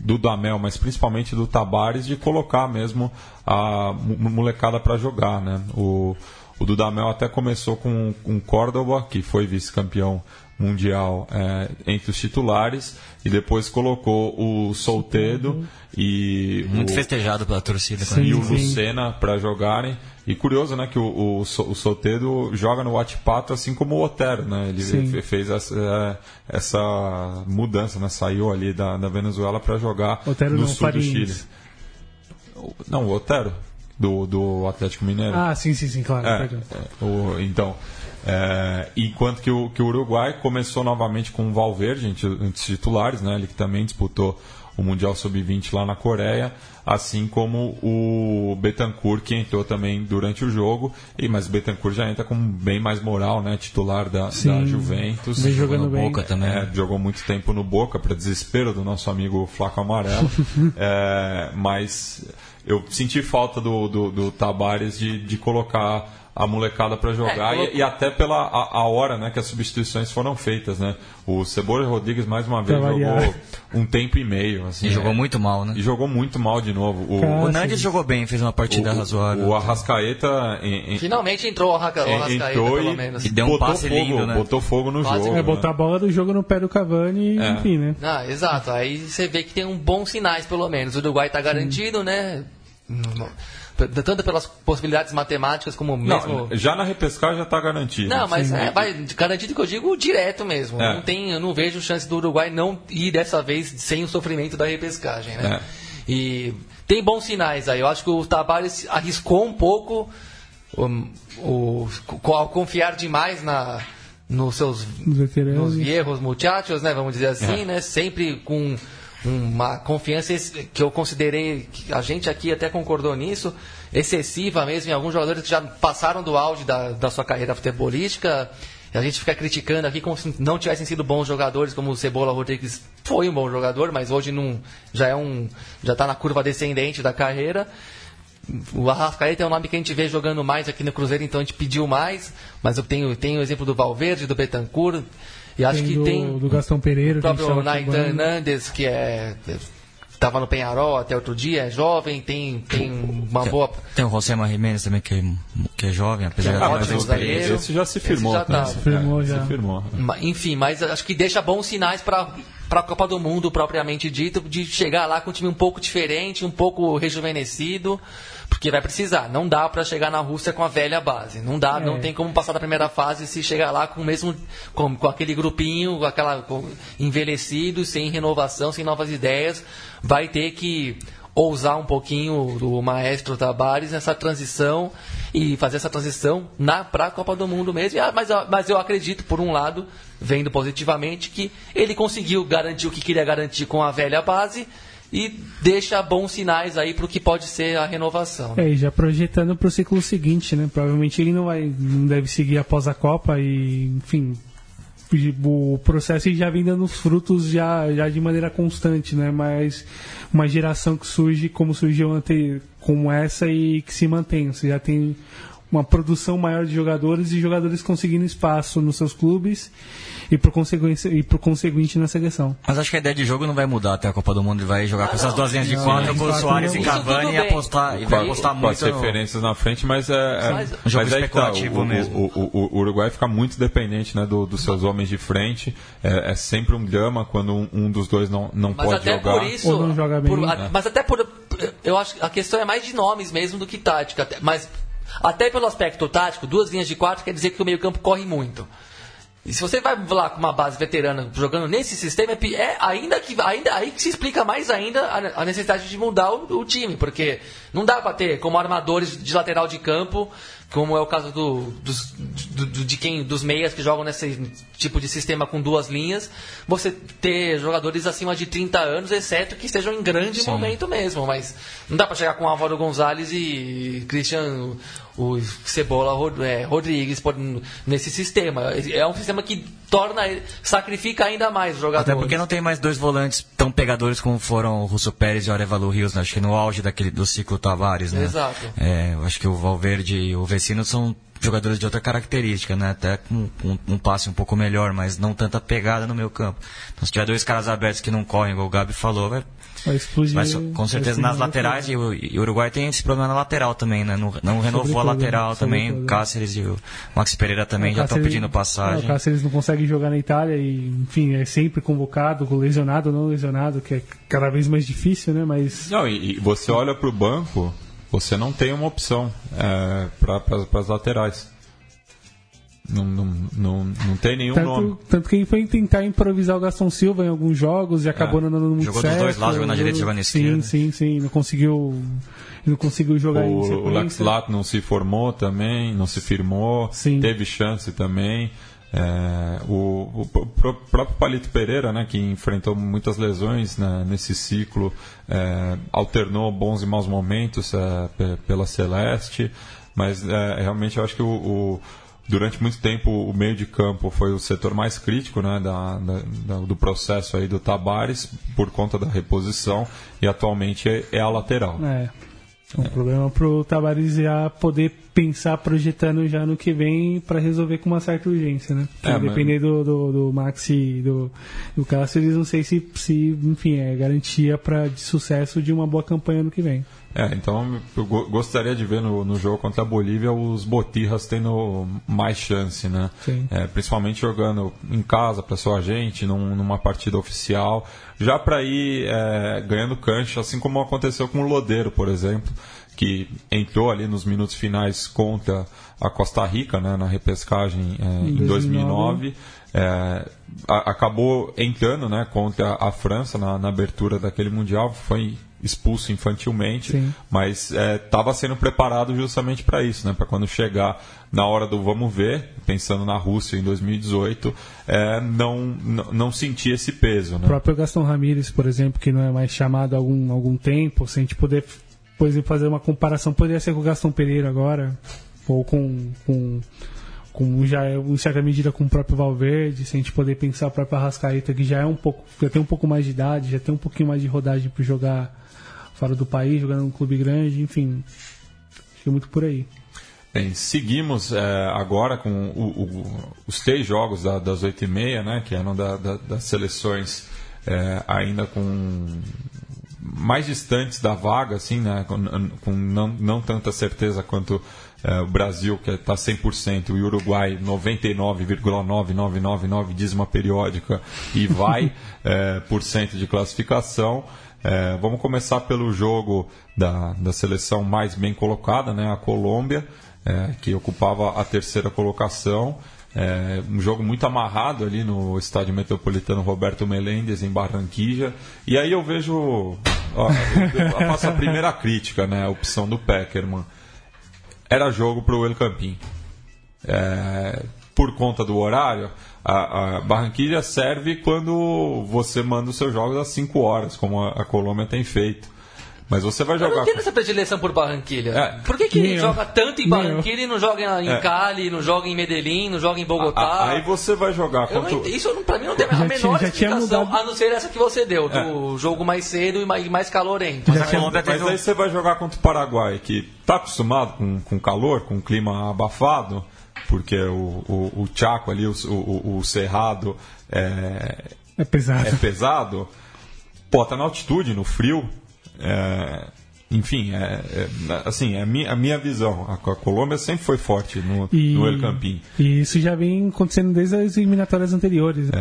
do Damel, mas principalmente do Tabares, de colocar mesmo a molecada para jogar, né? O, o Dudamel até começou com, com Córdoba, que foi vice-campeão mundial é, entre os titulares e depois colocou o Soltedo e Muito o, festejado pela torcida. Sim. e o Lucena para jogarem. E curioso, né, que o, o, o Soltedo joga no Huachipato assim como o Otero, né? Ele Sim. fe- fez essa, é, essa mudança, né? Saiu ali da, da Venezuela para jogar Otero no não, sul do Chile. Não, o Otero do, do Atlético Mineiro. Ah, sim, sim, sim, claro. É, é, o- então, é, enquanto que o, que o Uruguai começou novamente com o Valverde entre, entre os titulares, né, ele que também disputou o Mundial Sub-20 lá na Coreia, assim como o Betancourt, que entrou também durante o jogo, e mas o Betancourt já entra com bem mais moral, né, titular da, Sim, da Juventus. vem jogando bem. Boca também. É, jogou muito tempo no Boca, para desespero do nosso amigo Flaco Amarelo. É, mas eu senti falta do, do, do Tabares de, de colocar a molecada para jogar É, e, e até pela a, a hora né, que as substituições foram feitas. Né? O Cebola Rodrigues, mais uma vez, Pra variar. jogou um tempo e meio. Assim, E jogou é, muito mal, né? E jogou muito mal de novo. O, O Nandes jogou bem, fez uma partida o, razoável. o Arrascaeta em- em- Finalmente entrou o Arrascaeta, entrou pelo e, menos. E deu um botou passe fogo, lindo, né? Botou fogo no Quase jogo. É, né? botar a bola do jogo no pé do Cavani, É. enfim, né? Ah, exato. Aí você vê que tem um bons sinais, pelo menos. O Uruguai está garantido, né? Tanto pelas possibilidades matemáticas como mesmo. Não, já na repescagem já está garantido. Não, mas é, vai, garantido que eu digo direto mesmo. É. Não tem, eu não vejo chance do Uruguai não ir dessa vez sem o sofrimento da repescagem, né? É. E tem bons sinais aí. Eu acho que o Tabares arriscou um pouco o, ao confiar demais na nos seus nos viejos muchachos, né? Vamos dizer assim, É. né? Sempre com uma confiança que eu considerei, que a gente aqui até concordou nisso, excessiva mesmo em alguns jogadores que já passaram do auge da, da sua carreira futebolística. A gente fica criticando aqui como se não tivessem sido bons jogadores, como o Cebola Rodrigues foi um bom jogador, mas hoje não já é um já está na curva descendente da carreira. O Arrascaeta é um nome que a gente vê jogando mais aqui no Cruzeiro, então a gente pediu mais. Mas eu tenho, tenho o exemplo do Valverde, do Betancourt. E acho Tem que do, tem do Gastão Pereira, o próprio Naitan. Hernandes, que é estava no Penharol até outro dia, é jovem, tem, tem uma boa. Tem o José Jiménez também, que, é- que é jovem, apesar é de ter mais ótimo zagueiro. Esse já se Esse firmou. já né? tá. Se firmou é, já. Se firmou. Ma- Enfim, mas acho que deixa bons sinais para para a Copa do Mundo propriamente dito, de chegar lá com um time um pouco diferente, um pouco rejuvenescido, porque vai precisar. Não dá para chegar na Rússia com a velha base. Não dá, É. não tem como passar da primeira fase se chegar lá com o mesmo com, com aquele grupinho, com aquela com, envelhecido, sem renovação, sem novas ideias. Vai ter que ousar um pouquinho do maestro Tabares nessa transição e fazer essa transição na para a Copa do Mundo mesmo. Mas, mas eu acredito, por um lado, vendo positivamente, que ele conseguiu garantir o que queria garantir com a velha base e deixa bons sinais aí para o que pode ser a renovação. É, e já projetando para o ciclo seguinte, né? Provavelmente ele não vai, não deve seguir após a Copa e, enfim, o processo já vem dando os frutos já, já de maneira constante, né? Mas uma geração que surge como surgiu ante, como essa e que se mantém. Você já tem uma produção maior de jogadores e jogadores conseguindo espaço nos seus clubes e por consequência e por conseguinte na seleção. Mas acho que a ideia de jogo não vai mudar até a Copa do Mundo. Ele vai jogar com essas duas linhas de quatro, com o Soares e Cavani e apostar, e Com, vai apostar com muito as no- referências na frente, mas é, é Mas- Um jogo mas tá, especulativo o, mesmo. O, o- o Uruguai fica muito dependente né, do- dos seus homens de frente. É, é sempre um drama quando um, um dos dois não, não Mas pode até jogar. por isso. Ou não joga bem. por- a- É. Mas até por. Eu acho que a questão é mais de nomes mesmo do que tática. até- Mas até pelo aspecto tático, duas linhas de quatro quer dizer que o meio-campo corre muito. E se você vai lá com uma base veterana jogando nesse sistema, é é ainda que ainda aí que se explica mais ainda a, a necessidade de mudar o, o time, porque não dá para ter como armadores de lateral de campo, como é o caso do, dos, do- de quem dos meias que jogam nesse tipo de sistema com duas linhas, você ter jogadores acima de 30 anos, exceto que estejam em grande momento mesmo, mas não dá para chegar com Álvaro Gonzalez e Cristiano o Cebola é, Rodrigues por- nesse sistema. É um sistema que torna, sacrifica ainda mais os jogadores. Até porque não tem mais dois volantes tão pegadores como foram o Russo Pérez e o Arevalo Rios, né? acho que no auge daquele, do ciclo Tavares, né? Exato. É, acho que o Valverde e o Vecinos são jogadores de outra característica, né? Até com, com um passe um pouco melhor, mas não tanta pegada no meio campo. Então, se tiver dois caras abertos que não correm, igual o Gabi falou, vai, Vai explodir. mas com certeza nas laterais, e o, e o Uruguai tem esse problema na lateral também, né? Não, não renovou a Sobretudo, lateral também. sobretudo. O Cáceres e o Maxi Pereira também O já estão pedindo É, passagem. o Cáceres não consegue jogar na Itália e, enfim, é sempre convocado, lesionado ou não lesionado, que é cada vez mais difícil, né? Mas Não, e, e você olha para o banco, você não tem uma opção é, para as laterais. Não, não, não, não tem nenhum nome. tanto, tanto que ele foi tentar improvisar o Gaston Silva em alguns jogos e acabou não dando muito É. Jogou dos certo. dois lados, jogou na direita e jogou na esquerda. Sim, sim, sim. Não conseguiu, não conseguiu jogar em O, o sequência. Lex Lat não se formou também, não se firmou, Sim. teve chance também. É, o, o pró- próprio Palito Pereira, né, que enfrentou muitas lesões né, nesse ciclo, é, alternou bons e maus momentos é, pe- pela Celeste, mas é, realmente eu acho que o, o- durante muito tempo o meio de campo foi o setor mais crítico né, da- da- do processo aí do Tabares por conta da reposição e atualmente é, é a lateral. É. Um problema pro Tabares já poder pensar projetando já no que vem para resolver com uma certa urgência, né? É, depender do, do, do Maxi e do, do Cáceres, não sei se, se, enfim, é garantia pra, de sucesso de uma boa campanha no que vem. É, então eu go- gostaria de ver no, no jogo contra a Bolívia os Botirras tendo mais chance, né? É, principalmente jogando em casa para sua gente, num- numa partida oficial, já para ir é, ganhando cancha, assim como aconteceu com o Lodeiro, por exemplo, que entrou ali nos minutos finais contra a Costa Rica, né, na repescagem é, em 2009. É, a- acabou entrando né, contra a França na, na abertura daquele Mundial, foi expulso infantilmente, Sim. mas estava sendo preparado justamente para isso, né? para quando chegar na hora do vamos ver, pensando na Rússia em 2018, é, não, não, não sentir esse peso. O Né? próprio Gaston Ramírez, por exemplo, que não é mais chamado há algum, algum tempo, se a gente puder, por exemplo, fazer uma comparação, poderia ser com o Gaston Pereira agora, ou com, com, com já é, em certa medida com o próprio Valverde, se a gente poder pensar o próprio Arrascaeta, que já é um pouco, já tem um pouco mais de idade, já tem um pouquinho mais de rodagem para jogar fora do país, jogando num clube grande, enfim, acho que é muito por aí. Bem, seguimos é, agora com o- o- os três jogos da- das oito e meia, né, que eram da- da- das seleções é, ainda com mais distantes da vaga, assim, né, com, com não, não tanta certeza quanto é, o Brasil, que está 100%, e o Uruguai 99,9999 dízima periódica e vai é, por cento de classificação. É, vamos começar pelo jogo da, da seleção mais bem colocada, né, a Colômbia, é, que ocupava a terceira colocação. É, um jogo muito amarrado ali no estádio metropolitano Roberto Melendes, em Barranquilla. E aí eu vejo. Ó, eu faço a primeira crítica, né? A opção do Peckerman. Era jogo para o El Campín. É, por conta do horário, a, a Barranquilla serve quando você manda os seus jogos às 5 horas, como a, a Colômbia tem feito. Mas você vai Eu não jogar. entendo essa predileção por Barranquilha. É. Por que, que ele joga tanto em Barranquilha e não joga em É. Cali, não joga em Medellín, não joga em Bogotá? A- Aí você vai jogar Eu não contra. o- ent- isso não, pra mim não tem a menor tinha- já explicação, mudado. a não ser essa que você deu, do jogo mais cedo e mais, mais calorento. Mas a Mas um- aí você vai jogar contra o Paraguai, que está acostumado com, com calor, com clima abafado, porque o, o, o Chaco ali, o, o, o Cerrado é, É pesado. é pesado. Pô, tá na altitude, no frio. uh, enfim, é, é, assim, é a minha, a minha visão. A, a Colômbia sempre foi forte no, E, no El Campín. e isso já vem acontecendo desde as eliminatórias anteriores. né?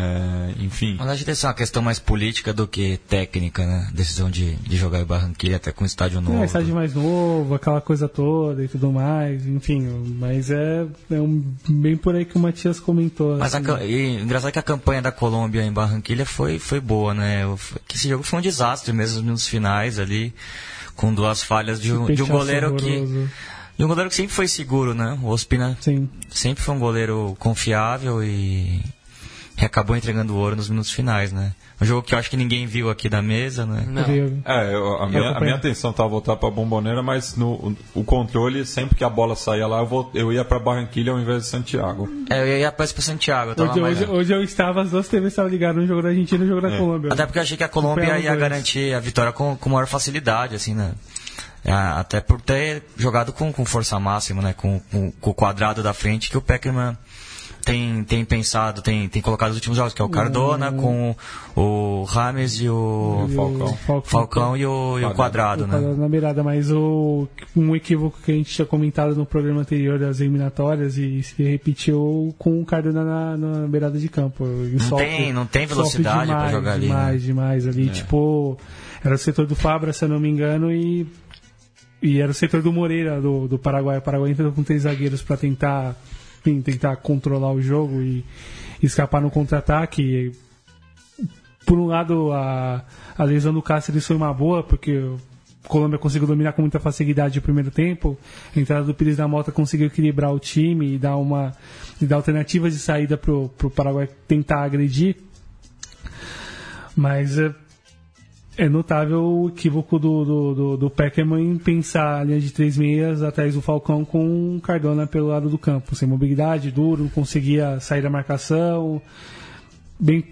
É, enfim. Mas acho que deve ser uma questão mais política do que técnica, né? Decisão de, de jogar em Barranquilla até com estádio novo. É, estádio mais novo, aquela coisa toda e tudo mais, enfim. Mas é, é um, bem por aí que o Matias comentou. Mas a, assim. ca- e, engraçado que a campanha da Colômbia em Barranquilla foi, foi boa, né? Que esse jogo foi um desastre mesmo nos finais ali, com duas falhas de um, de um goleiro que. De um goleiro que sempre foi seguro, né? O Ospina Sim. sempre foi um goleiro confiável e, e acabou entregando ouro nos minutos finais, né? Um jogo que eu acho que ninguém viu aqui da mesa, né? Não. É, eu- a, minha, a minha atenção estava voltar para a bomboneira, mas no, o, o controle, sempre que a bola saía lá, eu, vol- eu ia para Barranquilha ao invés de Santiago. É, eu ia para Santiago, eu tava Hoje, mais- hoje, hoje eu estava, as duas TVs estavam ligadas, um jogo da Argentina e um jogo da É. Colômbia. Até porque eu achei que a Colômbia ia dois. garantir a vitória com, com maior facilidade, assim, né? É, até por ter jogado com, com força máxima, né? Com, com, com o quadrado da frente que o Peckerman tem, tem pensado, tem, tem colocado nos últimos jogos, que é o Cardona Hum. com o Rames e o E o Falcão. Falcão. Falcão e o, e o Quadrado, né? na beirada, mas o, um equívoco que a gente tinha comentado no programa anterior das eliminatórias e se repetiu com o Cardona na, na beirada de campo. Não sofre- tem- não tem velocidade pra demais, jogar ali, Demais, né? demais ali. Tipo, era o setor do Fabra, se eu não me engano, e, e era o setor do Moreira, do, do Paraguai. O Paraguai entrou com três zagueiros para tentar, enfim, tentar controlar o jogo e escapar no contra-ataque por um lado, a, a lesão do Cáceres foi uma boa, porque o Colômbia conseguiu dominar com muita facilidade o primeiro tempo. A entrada do Pires da Mota conseguiu equilibrar o time e dar, uma, e dar alternativas de saída para o Paraguai tentar agredir. Mas é, notável o equívoco do, do, do, do Peckerman em pensar a linha de três meias atrás do Falcão com o Cardona pelo lado do campo. Sem mobilidade, duro, conseguia sair da marcação. Bem,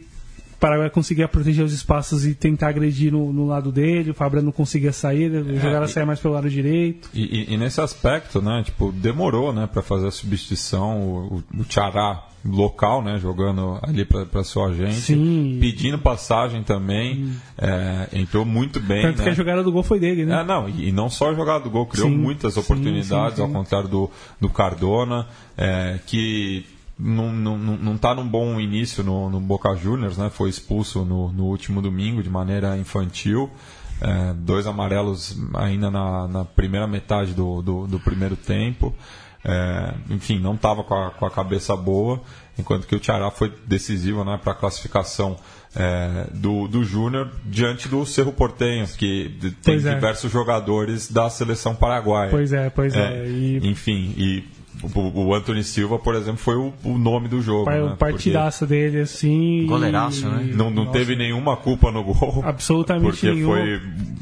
Paraguai conseguia proteger os espaços e tentar agredir no, no lado dele. O Fabra não conseguia sair, o jogada e- saia mais pelo lado direito. E, e- e nesse aspecto, né, tipo, demorou, né, para fazer a substituição, o, o, o Tchará local, né, jogando ali para sua gente, Sim. pedindo passagem também, é, entrou muito bem, Tanto né? que a jogada do gol foi dele, né? É, não, e, e não só a jogada do gol, criou Sim, muitas oportunidades, sim, sim. ao contrário do, do Cardona, é, que não, não, não tá num bom início no, no Boca Juniors, né? Foi expulso no, no último domingo de maneira infantil. É, dois amarelos ainda na, na primeira metade do, do, do primeiro tempo. É, enfim, não estava com, com a cabeça boa, enquanto que o Tiará foi decisivo né, para a classificação é, do, do Júnior diante do Cerro Portenho, que tem Pois é. diversos jogadores da seleção paraguaia. Pois é, pois é. É, E Enfim, e o, o Anthony Silva, por exemplo, foi o, o nome do jogo. né? o partidaço dele, assim. Goleiraço, e- né? Porque Não, não Nossa, teve nenhuma culpa no gol. Absolutamente Porque nenhuma.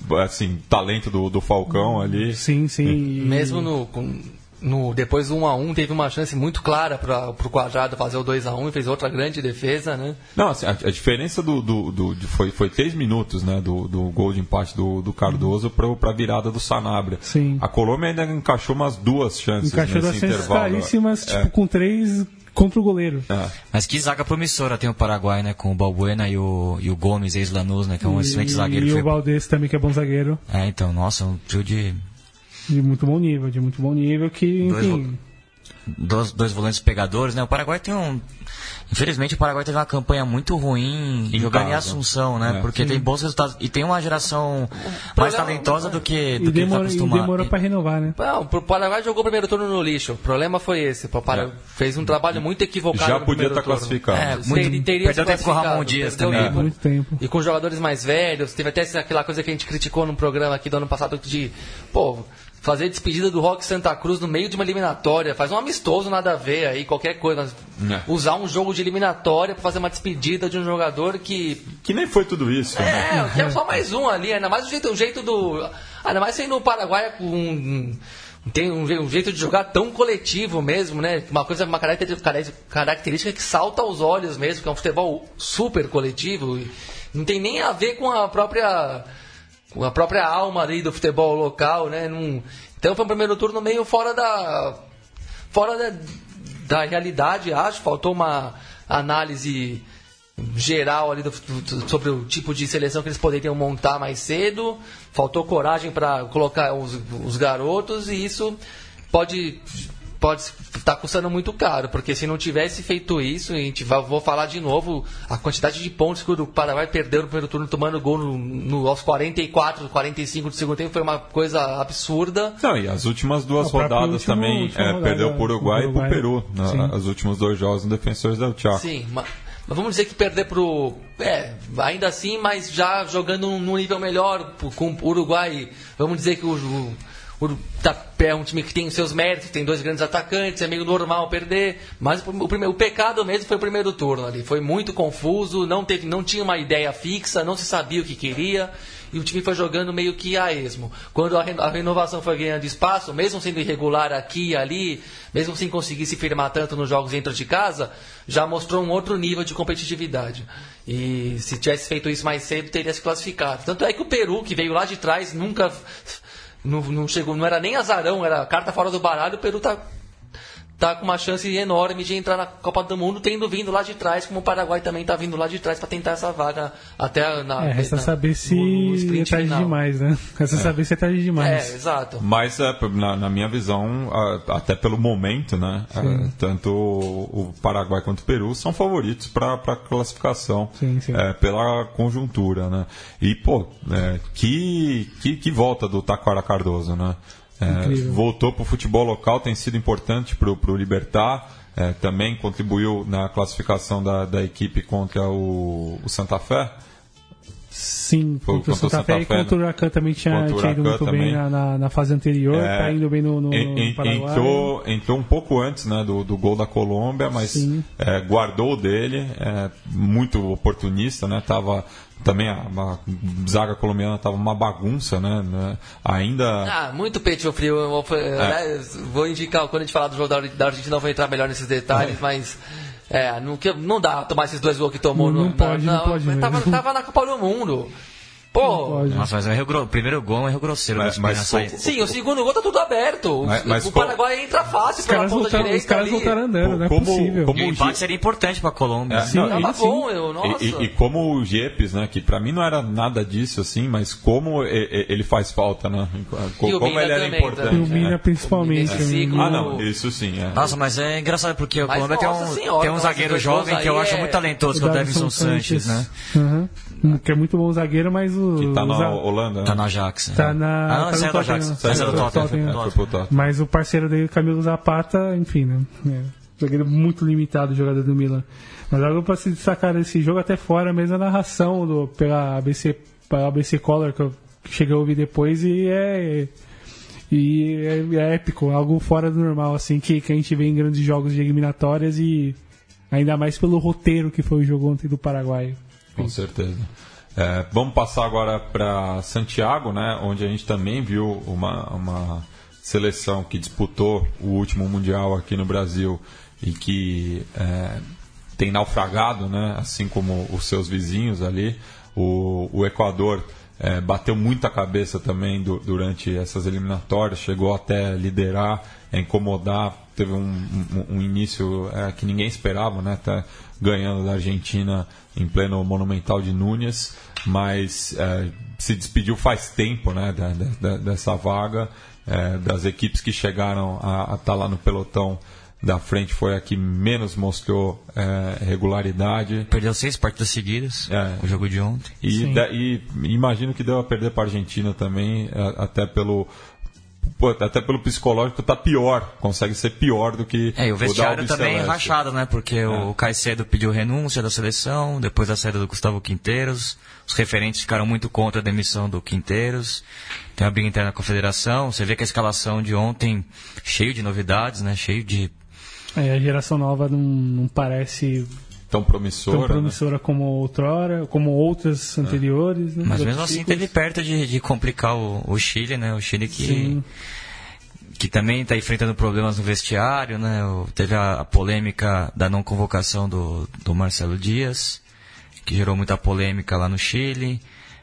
foi, assim, talento do, do Falcão ali. Sim, sim. e- Mesmo no, com- no depois do 1 a 1 teve uma chance muito clara para o Quadrado fazer o 2 a 1 e fez outra grande defesa, né? Não, assim, a, a diferença do, do, do- de- foi, foi três minutos, né, do, do gol de empate do, do Cardoso para a virada do Sanabria. Sim. A Colômbia ainda encaixou umas duas chances Encaixou nesse chances intervalo. claríssimas, É. tipo, com três contra o goleiro. É. Mas que zaga promissora tem o Paraguai, né? Com o Balbuena e o, e o Gomes, ex-Lanús, né? Que é um excelente zagueiro. E o foi- Valdez também, que é bom zagueiro. É, então, nossa, um trio de De muito bom nível, de muito bom nível, que, Dois enfim. dois, dois volantes pegadores, né? O Paraguai tem um. Infelizmente, o Paraguai teve uma campanha muito ruim Em jogando em. Assunção, né? É. Porque tem bons resultados. E tem uma geração mais talentosa do que, do E que ele tá demorou, e acostumado. demorou pra renovar, né? Não, o Paraguai jogou o primeiro turno no lixo. O problema foi esse. O Paraguai fez um trabalho muito equivocado. Já podia estar turno. classificado. É, Teria- muito, teria perdeu tempo com o Ramon Dias também. tempo. Muito tempo. E com jogadores mais velhos, teve até aquela coisa que a gente criticou no programa aqui do ano passado de, pô, fazer despedida do Rock Santa Cruz no meio de uma eliminatória, faz um amistoso nada a ver aí, qualquer coisa. É. Usar um jogo de eliminatória pra fazer uma despedida de um jogador que Que nem foi tudo isso. né? é, que é só mais um ali, ainda mais o jeito, o jeito do. Ainda mais sendo o Paraguai com um. Tem um, um jeito de jogar tão coletivo mesmo, né? Uma coisa, uma característica que salta aos olhos mesmo, que é um futebol super coletivo. Não tem nem a ver com a própria. A própria alma ali do futebol local, né? Não- então foi um primeiro turno meio fora da. fora da, da realidade, acho. Faltou uma análise geral ali do- do- sobre o tipo de seleção que eles poderiam montar mais cedo. Faltou coragem para colocar os, os garotos e isso pode pode estar custando muito caro, porque se não tivesse feito isso, a gente vai, vou falar de novo, a quantidade de pontos que o Paraguai perdeu no primeiro turno tomando gol no, no- aos 44, 45 do segundo tempo foi uma coisa absurda. Não, e as últimas duas O próprio rodadas último- também última é, rodada perdeu pro Uruguai do e pro Uruguai. Peru. né? Sim. Os últimos dois jogos no Defensores del Chaco. Sim, ma- mas, vamos dizer que perder pro. É, ainda assim, mas já jogando num nível melhor com o Uruguai. Vamos dizer que o. tá, é um time que tem seus méritos, tem dois grandes atacantes, é meio normal perder. Mas o, primeiro, o pecado mesmo foi o primeiro turno ali. Foi muito confuso, não, teve, não tinha uma ideia fixa, não se sabia o que queria. E o time foi jogando meio que a esmo. Quando a renovação foi ganhando espaço, mesmo sendo irregular aqui e ali, mesmo sem conseguir se firmar tanto nos jogos dentro de casa, já mostrou um outro nível de competitividade. E se tivesse feito isso mais cedo, teria se classificado. Tanto é que o Peru, que veio lá de trás, nunca não, não chegou, não era nem azarão, era carta fora do baralho, o Peru tá tá com uma chance enorme de entrar na Copa do Mundo, tendo vindo lá de trás, como o Paraguai também tá vindo lá de trás para tentar essa vaga até na. É, resta na, saber se é tarde final. demais, né? Resta é. saber se é tarde demais. É, exato. Mas, é, na, na minha visão, até pelo momento, né? É, tanto o Paraguai quanto o Peru são favoritos para a classificação sim, sim. É, pela conjuntura, né? E, pô, é, que, que, que volta do Taquara Cardoso, né? É, voltou para o futebol local, tem sido importante para o Libertar. É, também contribuiu na classificação da, da equipe contra o, o Santa Fé. Sim, Foi, contra o Santa, Santa Fé, Fé e contra o Huracan também tinha, tinha ido muito também. bem na, na, na, fase anterior, é, tá indo bem no, no, en, no entrou, entrou um pouco antes né, do, do gol da Colômbia, mas é, guardou dele, é, muito oportunista, né? Tava também a, a zaga colombiana estava uma bagunça, né? né? Ainda. Ah, muito peito frio. É. Né? Vou indicar, quando a gente falar do jogo da, da Argentina, não vou entrar melhor nesses detalhes, é. mas. É, não, não dá tomar esses dois gols que tomou não, no. Não pode, não, não pode. Tava, tava na Copa do Mundo. Pô, Nossa, mas é o primeiro gol é erro grosseiro. Mas, mas, mas sim, o segundo gol tá tudo aberto. Mas, mas o Paraguai entra fácil pela ponta voltaram, direita. Os caras ali. voltaram andando, não é como, possível. Como o empate seria importante pra Colômbia. É, sim, não, tá bom, eu, nossa. E, e, e, como o Gepes, né, que pra mim não era nada disso, assim, mas como ele faz falta, né? Como ele era importante. E o Mina, né? principalmente. Ah, não, isso sim. É. Nossa, mas é engraçado porque o Colômbia tem um, tem um zagueiro jovem que eu acho muito talentoso, que é o Davidson Sanches, né? Que é muito bom zagueiro, mas o. Que tá na Holanda. Tá na Ajax. Tá na. Ah, não, saiu do Ajax. Saiu do Tottenham. Mas o parceiro dele, Camilo Zapata, enfim, né? É, zagueiro muito limitado, jogador do Milan. Mas algo para se destacar desse jogo até fora, mesmo a narração do, pela ABC, pela ABC Color, que eu cheguei a ouvir depois, e é. E é, é épico, algo fora do normal, assim, que, que a gente vê em grandes jogos de eliminatórias e ainda mais pelo roteiro que foi o jogo ontem do Paraguai. Com certeza. É, vamos passar agora para Santiago, né, onde a gente também viu uma, uma seleção que disputou o último Mundial aqui no Brasil e que é, tem naufragado, né, assim como os seus vizinhos ali. O, o Equador é, bateu muita cabeça também do, durante essas eliminatórias, chegou até liderar, incomodar, teve um, um, um início é, que ninguém esperava, né, até ganhando da Argentina em pleno Monumental de Núñez, mas é, se despediu faz tempo né, da, da, dessa vaga. É, das equipes que chegaram a estar tá lá no pelotão da frente foi a que menos mostrou é, regularidade. Perdeu seis partidas seguidas, é. o jogo de ontem. E, e, imagino que deu a perder para a Argentina também, até pelo pô, até pelo psicológico tá pior, consegue ser pior do que é, e o vestiário o também é rachado, né? Porque é. o Caicedo pediu renúncia da seleção, depois da saída do Gustavo Quinteiros, os referentes ficaram muito contra a demissão do Quinteiros. Tem a briga interna com a federação, você vê que a escalação de ontem cheio de novidades, né? Cheio de é, a geração nova não, não parece tão promissora. Tão né? promissora né? como outrora, como outras é. anteriores. Né? Mas mesmo assim teve perto de, de complicar o, o, Chile, né? O Chile que. Sim. Que também está enfrentando problemas no vestiário, né? Teve a, a, polêmica da não convocação do, do Marcelo Dias, que gerou muita polêmica lá no Chile.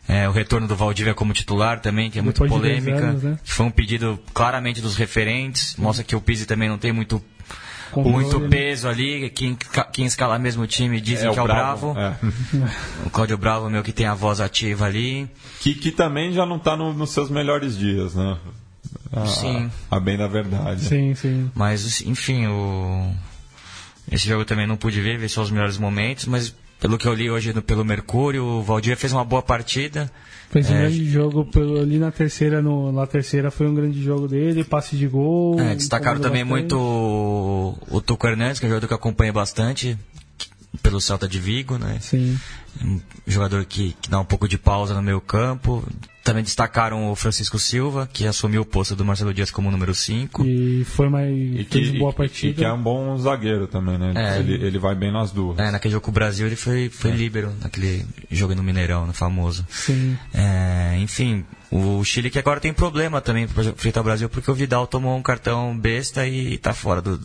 É, o retorno do Valdívia como titular também, que é muito polêmica. Anos, né? Foi um pedido claramente dos referentes. Mostra que o Pizzi também não tem muito muito peso ali. Quem, quem escalar mesmo o time dizem é que é o Bravo. Bravo. É. o Cláudio Bravo, meu, que tem a voz ativa ali. Que, que também já não está no, nos seus melhores dias, né? A, sim. A, bem da verdade. Sim, sim. Mas, enfim, o... esse jogo também não pude ver, ver só os melhores momentos, mas pelo que eu li hoje no, pelo Mercúrio, o Valdir fez uma boa partida. Fez um é, grande jogo pelo, ali na terceira, no, na terceira foi um grande jogo dele, passe de gol. É, destacaram também bastante. muito o, o Tuco Hernandes, que é um jogador que acompanha bastante pelo Celta de Vigo, né? Sim. Um jogador que, que dá um pouco de pausa no meio campo. Também destacaram o Francisco Silva, que assumiu o posto do Marcelo Dias como número 5. E foi mais e que, fez boa partida. E que é um bom zagueiro também, né? É, ele, ele vai bem nas duas. É, naquele jogo com o Brasil ele foi, foi é. líbero, naquele jogo no Mineirão, no famoso. Sim. É, enfim, o Chile que agora tem problema também para enfrentar o Brasil, porque o Vidal tomou um cartão besta e está fora do,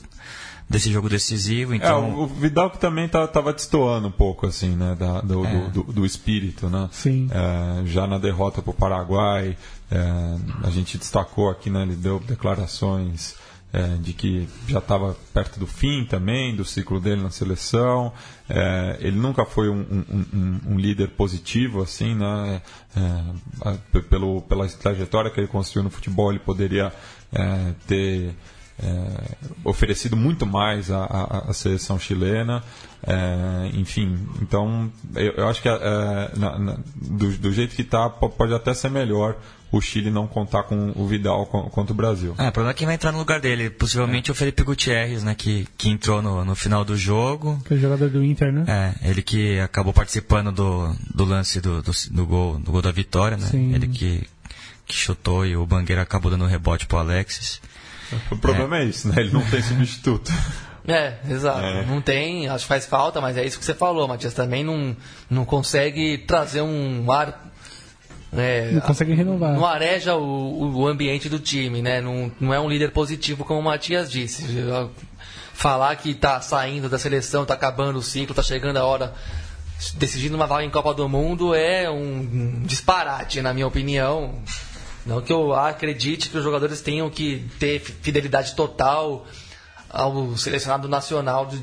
desse jogo decisivo. É, Então, o, o Vidal que também tá, tava destoando um pouco, assim, né? da- do, É. do, do- do espírito, né? Sim. É, já na derrota para o Paraguai, é, a gente destacou aqui, né? Ele deu declarações é, de que já estava perto do fim também do ciclo dele na seleção. É, ele nunca foi um, um- um- um líder positivo, assim, né? É, a- pelo, pela trajetória que ele construiu no futebol, ele poderia é, ter é, oferecido muito mais à, à- à seleção chilena. É, enfim, então eu, eu acho que é, na- na- do, do jeito que está, pode até ser melhor o Chile não contar com o Vidal co- contra o Brasil. é, o problema é quem vai entrar no lugar dele. Possivelmente o Felipe Gutierrez, né? Que, que entrou no, no final do jogo. Que é o jogador do Inter, né? É, ele que acabou participando do, do lance do, do, do gol, do gol da vitória, né? Sim. Ele que, que chutou e o Bangueira acabou dando rebote pro Alexis. O problema é, isso, né? Ele não tem substituto. É, exato. É. Não tem, acho que faz falta, mas é isso que você falou, Matias. Também não, não consegue trazer um ar. é, Não consegue renovar. Não areja o, o ambiente do time, né? Não, não é um líder positivo, como o Matias disse. Falar que tá saindo da seleção, tá acabando o ciclo, tá chegando a hora decidindo uma vaga em Copa do Mundo é um disparate, na minha opinião. Não que eu acredite que os jogadores tenham que ter fidelidade total ao selecionado nacional de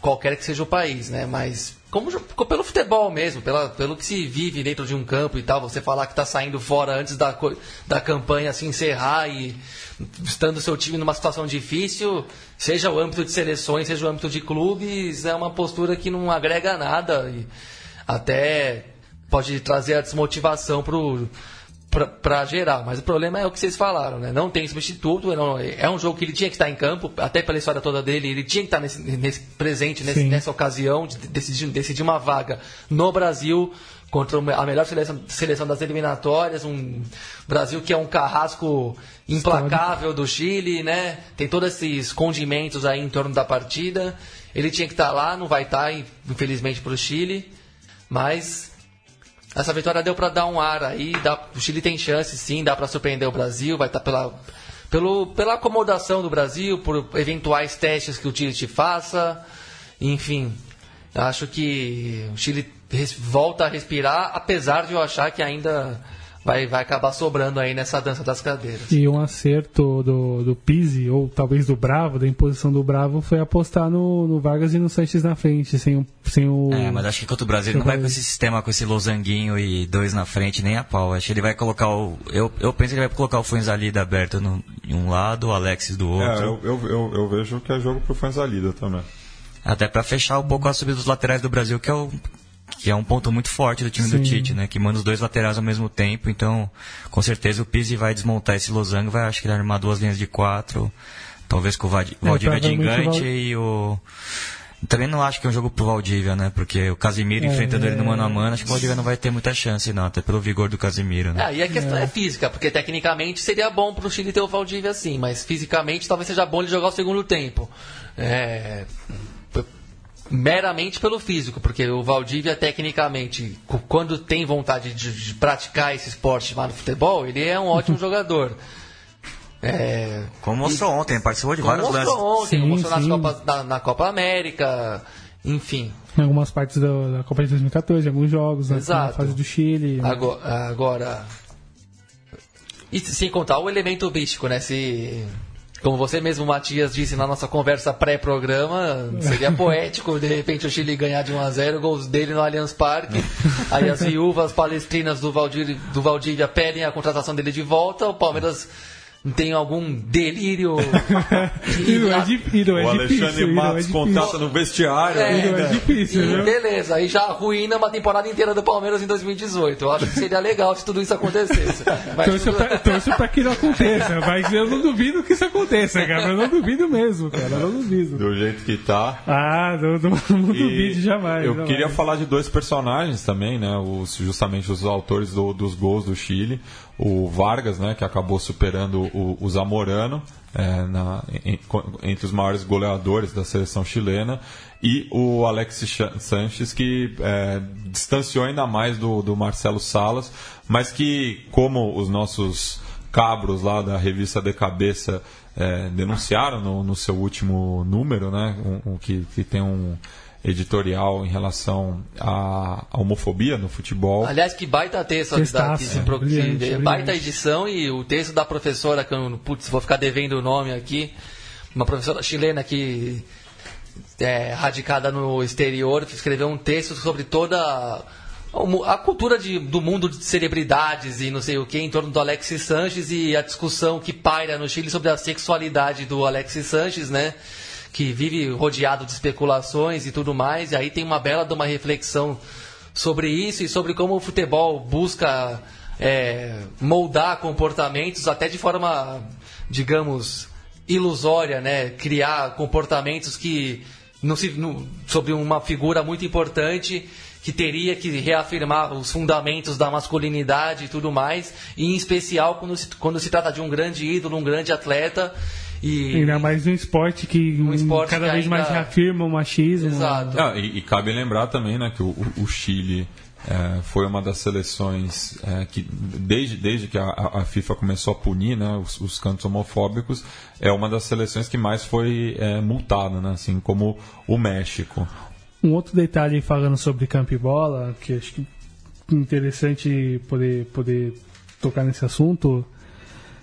qualquer que seja o país, né? Mas como pelo futebol mesmo, pela, pelo que se vive dentro de um campo e tal, você falar que está saindo fora antes da, da campanha se encerrar e estando seu time numa situação difícil, seja o âmbito de seleções, seja o âmbito de clubes, é uma postura que não agrega nada e até pode trazer a desmotivação pro para geral, mas o problema é o que vocês falaram, né? Não tem substituto, não- é um jogo que ele tinha que estar em campo, até pela história toda dele, ele tinha que estar nesse, nesse presente, nesse- nessa ocasião de decidir, decidir uma vaga no Brasil contra a melhor seleção, seleção das eliminatórias, um Brasil que é um carrasco implacável do Chile, né? Tem todos esses condimentos aí em torno da partida. Ele tinha que estar lá, não vai estar, infelizmente, para o Chile, mas essa vitória deu para dar um ar aí, dá, o Chile tem chance sim, dá para surpreender o Brasil, vai estar pela, pelo, pela acomodação do Brasil, por eventuais testes que o Chile te faça, enfim, acho que o Chile volta a respirar, apesar de eu achar que ainda vai, vai acabar sobrando aí nessa dança das cadeiras. E um acerto do, do Pizzi, ou talvez do Bravo, da imposição do Bravo, foi apostar no, no Vargas e no Sanches na frente, sem o. Sem o É, mas acho que contra o Brasil ele não vai com esse sistema, com esse losanguinho e dois na frente, nem a pau. Acho que ele vai colocar o. Eu, eu penso que ele vai colocar o Fuenzalida aberto no, em um lado, o Alexis do É, outro. eu, eu, eu, eu vejo que é jogo pro Fanzalida também. Até pra fechar um pouco a subida dos laterais do Brasil, que é o. Que é um ponto muito forte do time do Sim. Tite, né? Que manda os dois laterais ao mesmo tempo. Então, com certeza o Pizzi vai desmontar esse losango, vai acho que ele vai armar duas linhas de quatro. Talvez com o Vad- Valdívia de engante Val- e o. Também não acho que é um jogo pro Valdívia, né? Porque o Casimiro É, enfrentando ele no é. mano a mano, acho que o Valdívia não vai ter muita chance, não, até pelo vigor do Casimiro, né? É, e a questão é. física, porque tecnicamente seria bom pro Chile ter o Valdívia assim, mas fisicamente talvez seja bom ele jogar o segundo tempo. É, meramente pelo físico, porque o Valdívia tecnicamente, quando tem vontade de, de praticar esse esporte lá no futebol, ele é um ótimo jogador. É, Como mostrou ontem, participou de vários lances. mostrou ontem, Sim, mostrou nas. Copas- na, na Copa América, enfim. Em algumas partes da, da Copa de 2014, em alguns jogos, né, na Exato. fase do Chile. Agora, agora. E sem contar o elemento místico, né? Se. Como você mesmo, Matias, disse na nossa conversa pré-programa, seria poético de repente o Chile ganhar de 1 a 0 gols dele no Allianz Parque. Aí as viúvas palestrinas do Valdívia, do Valdívia pedem a contratação dele de volta, o Palmeiras tem algum delírio. E não é, e não é o difícil. Alexandre não é Matos difícil. contrata no vestiário É, não é ainda. difícil, E viu? beleza, aí já arruína uma temporada inteira do Palmeiras em 2018. Eu acho que seria legal se tudo isso acontecesse. Mas Torço pra, torço pra que não aconteça, mas eu não duvido que isso aconteça, cara. Eu não duvido mesmo, cara. Eu não duvido. Do jeito que tá. Ah, não, não, não duvide jamais. Eu jamais. queria falar de dois personagens também, né? Os, justamente os autores do- dos gols do Chile. O Vargas, né? Que acabou superando o, o Zamorano é, na- em- entre os maiores goleadores da seleção chilena. E o Cha- Sanches, que é, distanciou ainda mais do, do Marcelo Salas, mas que, como os nossos cabros lá da revista De Cabeça é, denunciaram no, no, seu último número, né, um, um, que, que tem um editorial em relação à, à, homofobia no futebol. Aliás, que baita texto que, é, pro, brilhante, baita edição e o texto da professora, que eu, putz, vou ficar devendo o nome aqui, uma professora chilena que é radicada no exterior, escreveu um texto sobre toda a cultura de, do mundo de celebridades e não sei o que em torno do Alexis Sanches e a discussão que paira no Chile sobre a sexualidade do Alexis Sanches, né? Que vive rodeado de especulações e tudo mais. E aí tem uma bela de uma reflexão sobre isso e sobre como o futebol busca é, moldar comportamentos até de forma, digamos, ilusória, né? Criar comportamentos que não se, não, sobre uma figura muito importante que teria que reafirmar os fundamentos da masculinidade e tudo mais, e em especial quando se, quando se trata de um grande ídolo, um grande atleta. E, ainda mais um esporte que um esporte cada que vez ainda... mais reafirma o machismo. Exato. Ah, e, e, cabe lembrar também né, que o, o Chile é, foi uma das seleções é, que, desde, desde que a, a, FIFA começou a punir né, os, os, cantos homofóbicos, é uma das seleções que mais foi é, multada, né, assim como o México. Um outro detalhe falando sobre campo e bola, que acho que interessante poder, poder tocar nesse assunto.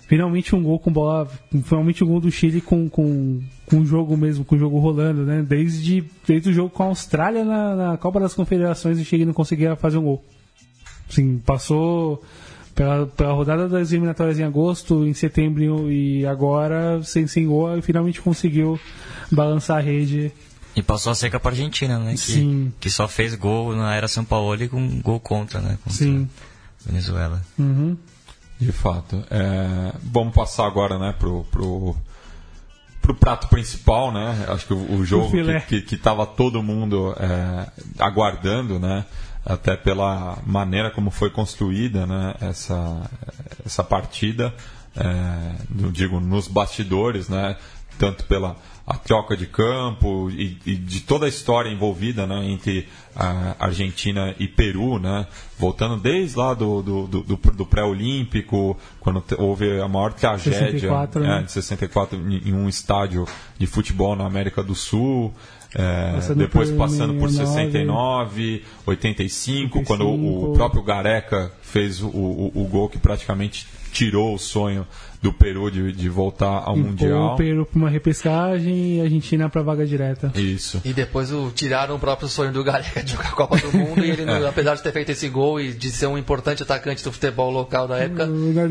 Finalmente um gol com bola. Finalmente um gol do Chile com, com, com o jogo mesmo, com o jogo rolando, né? Desde, desde o jogo com a Austrália na, na Copa das Confederações o Chile não conseguia fazer um gol. Sim, passou pela, pela rodada das eliminatórias em agosto, em setembro e agora, sem, sem gol, finalmente conseguiu balançar a rede e passou a seca para a Argentina, né? Que, Sim. que só fez gol na era São Paulo e com gol contra, né? Contra Sim. Venezuela. Uhum. De fato. É, vamos passar agora, né, pro, pro, pro prato principal, né? Acho que o, o jogo que, que, que tava todo mundo é, aguardando, né? Até pela maneira como foi construída, né? Essa, essa partida, é, digo, nos bastidores, né? Tanto pela a troca de campo e, e, de toda a história envolvida né, entre a Argentina e Peru, né, voltando desde lá do, do, do, do pré-olímpico, quando houve a maior tragédia 64, né? é, de 64 em um estádio de futebol na América do Sul. É, depois passando por 69, 85, 85, quando o, o próprio Gareca fez o, o, o gol que praticamente tirou o sonho do Peru de, de voltar ao Mundial. O Peru para uma repescagem e a Argentina para vaga direta. Isso. E depois o, tiraram o próprio sonho do Gareca de jogar a Copa do Mundo e ele, é. apesar de ter feito esse gol e de ser um importante atacante do futebol local da época,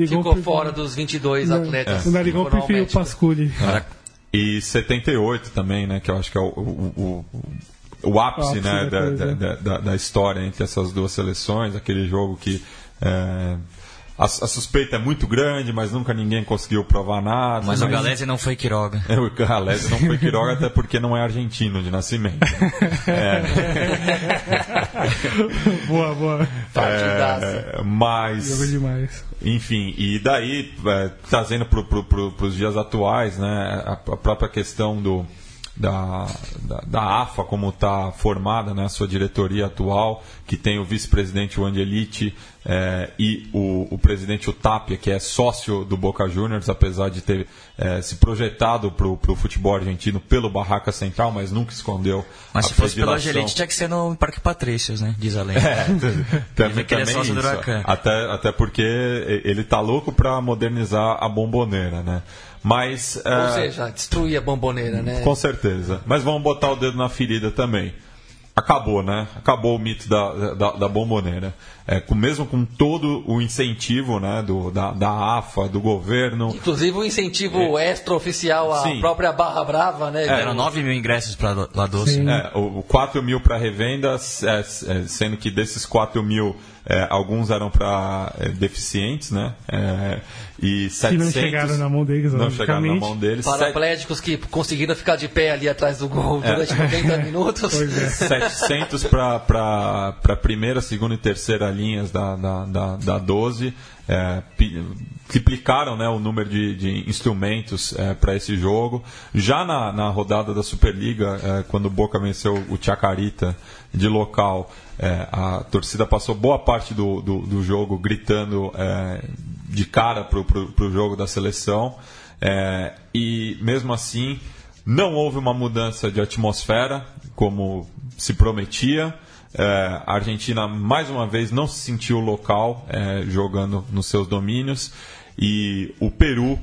ficou fora dos 22 atletas. É. O Narigão preferiu o Pasculi. É. E 78 também, né, que eu acho que é o, o, o o ápice, né, da, da, da, da, história entre essas duas seleções, aquele jogo que é, a, a, suspeita é muito grande, mas nunca ninguém conseguiu provar nada. Mas, mas... o Galese não foi Quiroga. É, o Galese não foi Quiroga, até porque não é argentino de nascimento. é. boa, boa. É, mas. demais. Enfim, e daí, é, trazendo para pro, pro, os dias atuais, né, a, a própria questão do da, da, da AFA, como está formada, né, a sua diretoria atual, que tem o vice-presidente o Angeliti é, e o, o presidente Utapia, que é sócio do Boca Juniors, apesar de ter é, se projetado para o futebol argentino pelo Barraca Central, mas nunca escondeu Mas se fosse pelo Angeliti, tinha que ser no Parque Patrícios, né? Diz a lenda. É, também, também isso. Até, até porque ele está louco para modernizar a bomboneira, né? Mas, Ou uh, seja, destruir a bomboneira, né? Com certeza. Mas vamos botar o dedo na ferida também. Acabou, né? Acabou o mito da, da, da bomboneira. É, com, mesmo com todo o incentivo né, do, da, da AFA, do governo. Inclusive o incentivo é, extra-oficial à Sim. própria Barra Brava, né? É, eram 9 mil ingressos para La Doce. É, o, o 4 mil para revenda, é, é, sendo que desses 4 mil é, alguns eram para é, deficientes, né? É, e 700 que não chegaram na mão deles, não chegaram na mão deles. Paraplégicos que conseguiram ficar de pé ali atrás do gol é. durante 90 minutos. 700 para a primeira, segunda e terceira linhas da, da, da, da 12. É, triplicaram né, o número de, de instrumentos é, para esse jogo. Já na, na rodada da Superliga, é, quando o Boca venceu o Chacarita de local, é, a torcida passou boa parte do, do, do jogo gritando é, de cara para o jogo da seleção. É, e mesmo assim, não houve uma mudança de atmosfera como se prometia. É, a Argentina, mais uma vez, não se sentiu local é, jogando nos seus domínios. E o Peru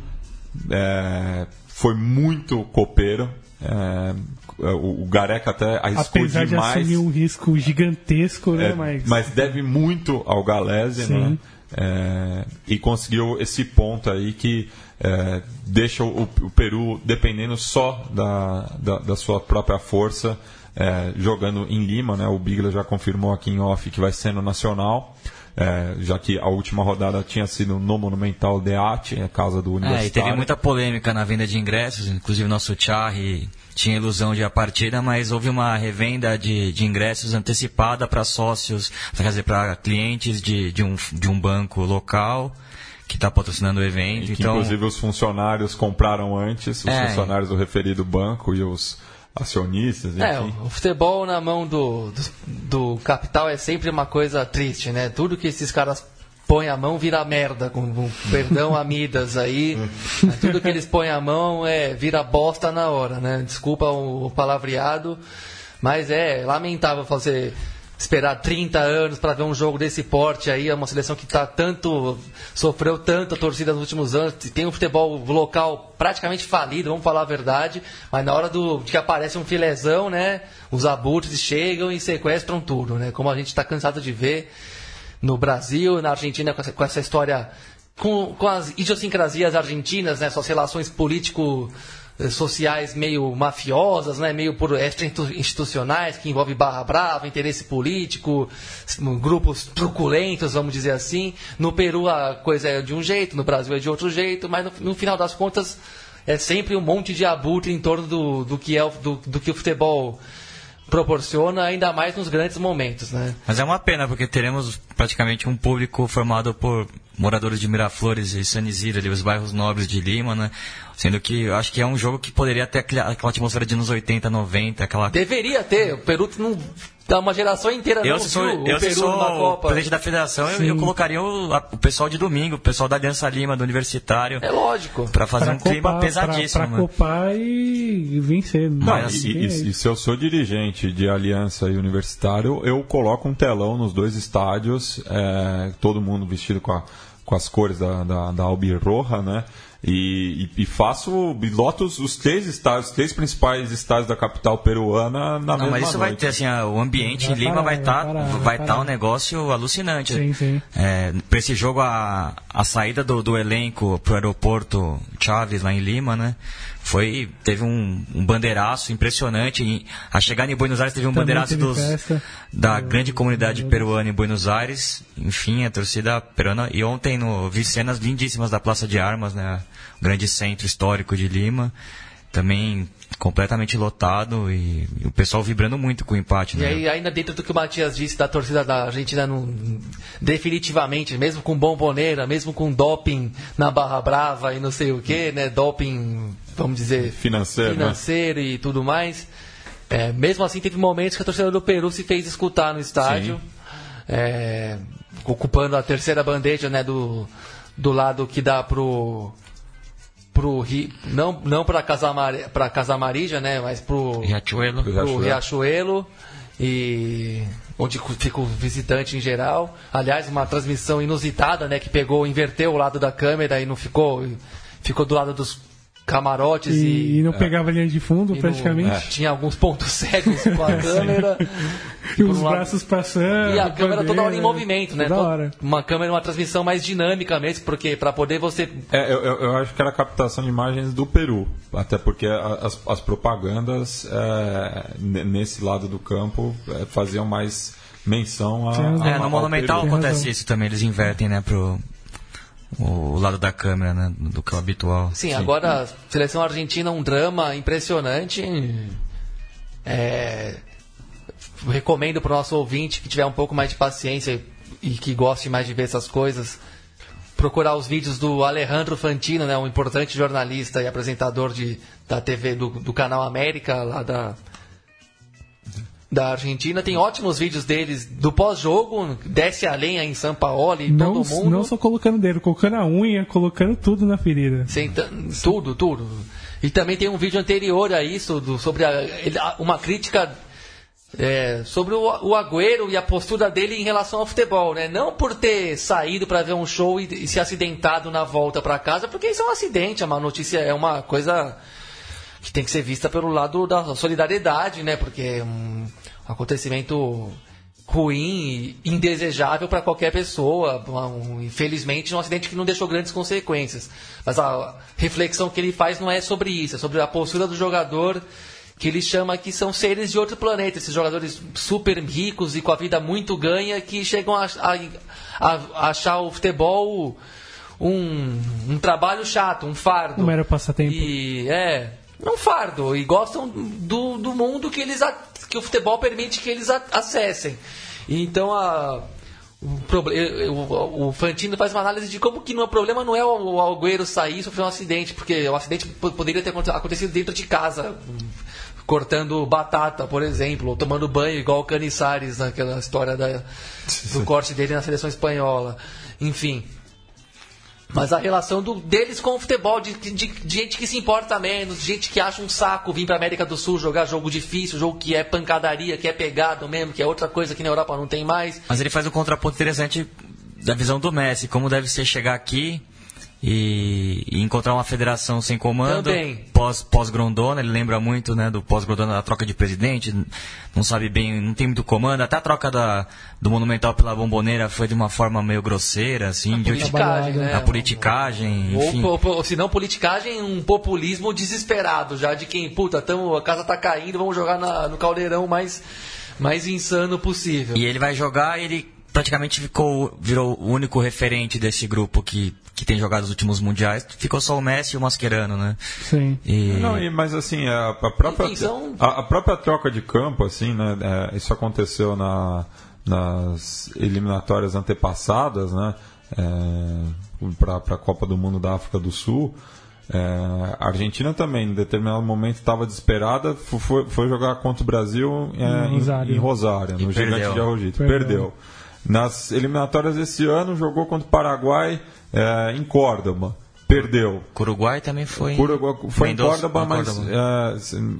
é, foi muito copeiro. É, o, o Gareca até arriscou Apesar demais. de assumir um risco gigantesco, né? É, mas... mas deve muito ao Galese, né? É, e conseguiu esse ponto aí que é, deixa o, o Peru dependendo só da, da, da sua própria força, é, jogando em Lima, né? O Bigla já confirmou aqui em off que vai ser no Nacional. é, já que a última rodada tinha sido no Monumental de Arte, a casa do É, e Universitário. teve muita polêmica na venda de ingressos, inclusive o nosso Charri tinha ilusão de à partida, mas houve uma revenda de, de ingressos antecipada para sócios, quer dizer, para clientes de, de, um, de um banco local que está patrocinando o evento. E que, então, inclusive os funcionários compraram antes, os É. funcionários do referido banco e os acionistas, É, enfim. o futebol na mão do, do, do capital é sempre uma coisa triste, né? Tudo que esses caras põem a mão vira merda, com, com perdão a Midas aí. Tudo que eles põem a mão é vira bosta na hora, né? Desculpa o, o palavreado, mas é lamentável fazer esperar 30 anos para ver um jogo desse porte aí, é uma seleção que tá tanto sofreu tanto a torcida nos últimos anos, tem um futebol local praticamente falido, vamos falar a verdade, mas na hora do de que aparece um filezão, né, os abutres chegam e sequestram tudo, né? Como a gente está cansado de ver no Brasil, na Argentina com essa, com essa história com, com as idiosincrasias argentinas, né, suas relações político sociais meio mafiosas, né, meio por extra-institucionais, que envolve barra brava, interesse político, grupos truculentos, vamos dizer assim. No Peru a coisa é de um jeito, no Brasil é de outro jeito, mas no, no final das contas é sempre um monte de abutre em torno do, do, que, é o, do, do que o futebol proporciona, ainda mais nos grandes momentos, né? Mas é uma pena, porque teremos praticamente um público formado por moradores de Miraflores e San Isidro, ali, os bairros nobres de Lima, né? Sendo que eu acho que é um jogo que poderia ter aquela, aquela atmosfera de anos 80, 90, aquela... Deveria ter, o Peru não dá uma geração inteira Eu, não sou, viu o eu se Peru sou numa Copa. presidente da federação, eu, eu colocaria o, a- o pessoal de domingo, o pessoal da Aliança Lima, do Universitário, É lógico. para fazer pra um clima copar- pesadíssimo. Pra, pra né? copar e, vencer. Não, Mas, e, e- é e se eu sou dirigente de aliança e universitário, eu coloco um telão nos dois estádios, é, todo mundo vestido com, a- com as cores da, da, da Albirroja, né? E, e, e faço, e loto os, três estádios, os três principais estádios da capital peruana na Não, mesma mas isso vai noite. ter, assim, o ambiente Vai em Lima parar, vai vai estar parar, vai vai tá um negócio alucinante. Sim, sim. É, para esse jogo, a, a saída do, do elenco pro aeroporto Chaves, lá em Lima, né? Foi, teve um, um bandeiraço impressionante. E a chegada em Buenos Aires teve um Também bandeiraço teve dos, festa. da grande comunidade peruana em Buenos Aires. Enfim, a torcida peruana. E ontem no, vi cenas lindíssimas da Praça de Armas, né? Grande centro histórico de Lima. Também completamente lotado e, e o pessoal vibrando muito com o empate. E né? aí, ainda dentro do que o Matias disse da torcida da Argentina, não, definitivamente, mesmo com bomboneira, mesmo com doping na Barra Brava e não sei o que, né? Doping, vamos dizer, Financeiro, né? financeiro e tudo mais. É, mesmo assim, teve momentos que a torcida do Peru se fez escutar no estádio, é, ocupando a terceira bandeja né, do, do lado que dá pro. Pro Rio, não não para Casamar, para Casamarija, né, mas pro Riachuelo. pro Riachuelo. Riachuelo e onde fica o visitante em geral. Aliás, uma transmissão inusitada, né, que pegou, inverteu o lado da câmera e não ficou ficou do lado dos camarotes E, e, e não pegava linha de fundo, e praticamente. não- tinha alguns pontos cegos com a câmera. E os um lado- braços passando. E a câmera toda hora em movimento, né? toda. Uma câmera, uma transmissão mais dinâmica mesmo, porque para poder você É, eu, eu- eu acho que era captação de imagens do Peru, até porque a- as, as propagandas é, nesse lado do campo é, faziam mais menção a, a- É, no Monumental acontece isso também, eles invertem, né, pro o lado da câmera, né, do que é o habitual. Sim, agora a seleção argentina um drama impressionante. É, recomendo para o nosso ouvinte que tiver um pouco mais de paciência e que goste mais de ver essas coisas, procurar os vídeos do Alejandro Fantino, né, um importante jornalista e apresentador de, da TV do, do canal América, lá da, da Argentina. Tem ótimos vídeos deles do pós-jogo, desce a lenha em São Paulo e todo mundo. não só colocando dedo, colocando a unha, colocando tudo na ferida. Senta- tudo, tudo. E também tem um vídeo anterior a isso, do- sobre a- uma crítica é, sobre o, o Agüero e a postura dele em relação ao futebol, né? Não por ter saído para ver um show e, e se acidentado na volta para casa, porque isso é um acidente, é uma notícia, é uma coisa que tem que ser vista pelo lado da solidariedade, né? Porque um acontecimento ruim e indesejável para qualquer pessoa. Um- infelizmente, um acidente que não deixou grandes consequências. Mas a reflexão que ele faz não é sobre isso, é sobre a postura do jogador que ele chama que são seres de outro planeta, esses jogadores super ricos e com a vida muito ganha que chegam a, a- a- achar o futebol um, um trabalho chato, um fardo. Um mero passatempo. E é, um fardo. E gostam do, do mundo que eles que o futebol permite que eles acessem. E Então a o, o, Fantino faz uma análise de como que não, o problema não é o, o Agüero sair e sofrer um acidente, porque o acidente po- poderia ter aconte- acontecido dentro de casa, hum, cortando batata, por exemplo, ou tomando banho igual o Canizares naquela história da, do corte dele na seleção espanhola. Enfim, mas a relação do- deles com o futebol, de, de- de gente que se importa menos, de gente que acha um saco vir pra América do Sul jogar jogo difícil, jogo que é pancadaria, que é pegado mesmo, que é outra coisa que na Europa não tem mais. Mas ele faz um contraponto interessante da visão do Messi, como deve ser chegar aqui e, e encontrar uma federação sem comando, pós, pós-Grondona, ele lembra muito né, do pós-Grondona, da troca de presidente, não sabe bem, não tem muito comando, até a troca da, do Monumental pela Bomboneira foi de uma forma meio grosseira, assim, de Politicagem, né? a politicagem, enfim. Ou, ou, ou se não politicagem, um populismo desesperado, já de quem, puta, tamo, a casa tá caindo, vamos jogar na- no caldeirão mais, mais insano possível. E ele vai jogar, ele praticamente ficou, virou o único referente desse grupo que, que tem jogado os últimos mundiais. Ficou só o Messi e o Mascherano, né? Sim. E... Não, e- mas assim, a, a própria, Enfim, são- a, a própria troca de campo, assim, né? é, isso aconteceu na, nas eliminatórias antepassadas, né? para a Copa do Mundo da África do Sul. É, a Argentina também, em determinado momento, estava desesperada, foi, foi jogar contra o Brasil é, Em em, Rosário. em Rosário, E no Gigante perdeu. de Arrojito. Perdeu. Perdeu. Nas eliminatórias desse ano, jogou contra o Paraguai é, em Córdoba. Perdeu. O Uruguai também foi. Uruguai foi em Mendoza, Córdoba, em mas Córdoba. é, sim,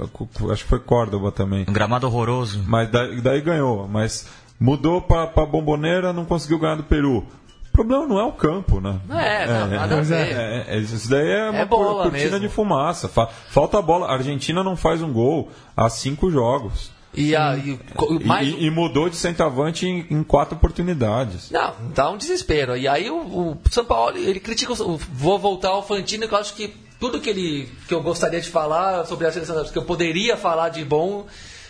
acho que foi Córdoba também. Um gramado horroroso. Mas daí, daí ganhou, mas mudou para Bomboneira, não conseguiu ganhar do Peru. O problema não é o campo, né? É, não, nada a Mas é. ver. É, é, isso daí é uma bola cortina mesmo. de fumaça. Fa- Falta a bola. A Argentina não faz um gol há cinco jogos. E, a, e, mais, e- e mudou de centroavante em, em quatro oportunidades. Não, dá um desespero. E aí o, o São Paulo, ele critica. o- Vou voltar ao Fantino, que eu acho que tudo que ele que eu gostaria de falar sobre a seleção, que eu poderia falar de bom,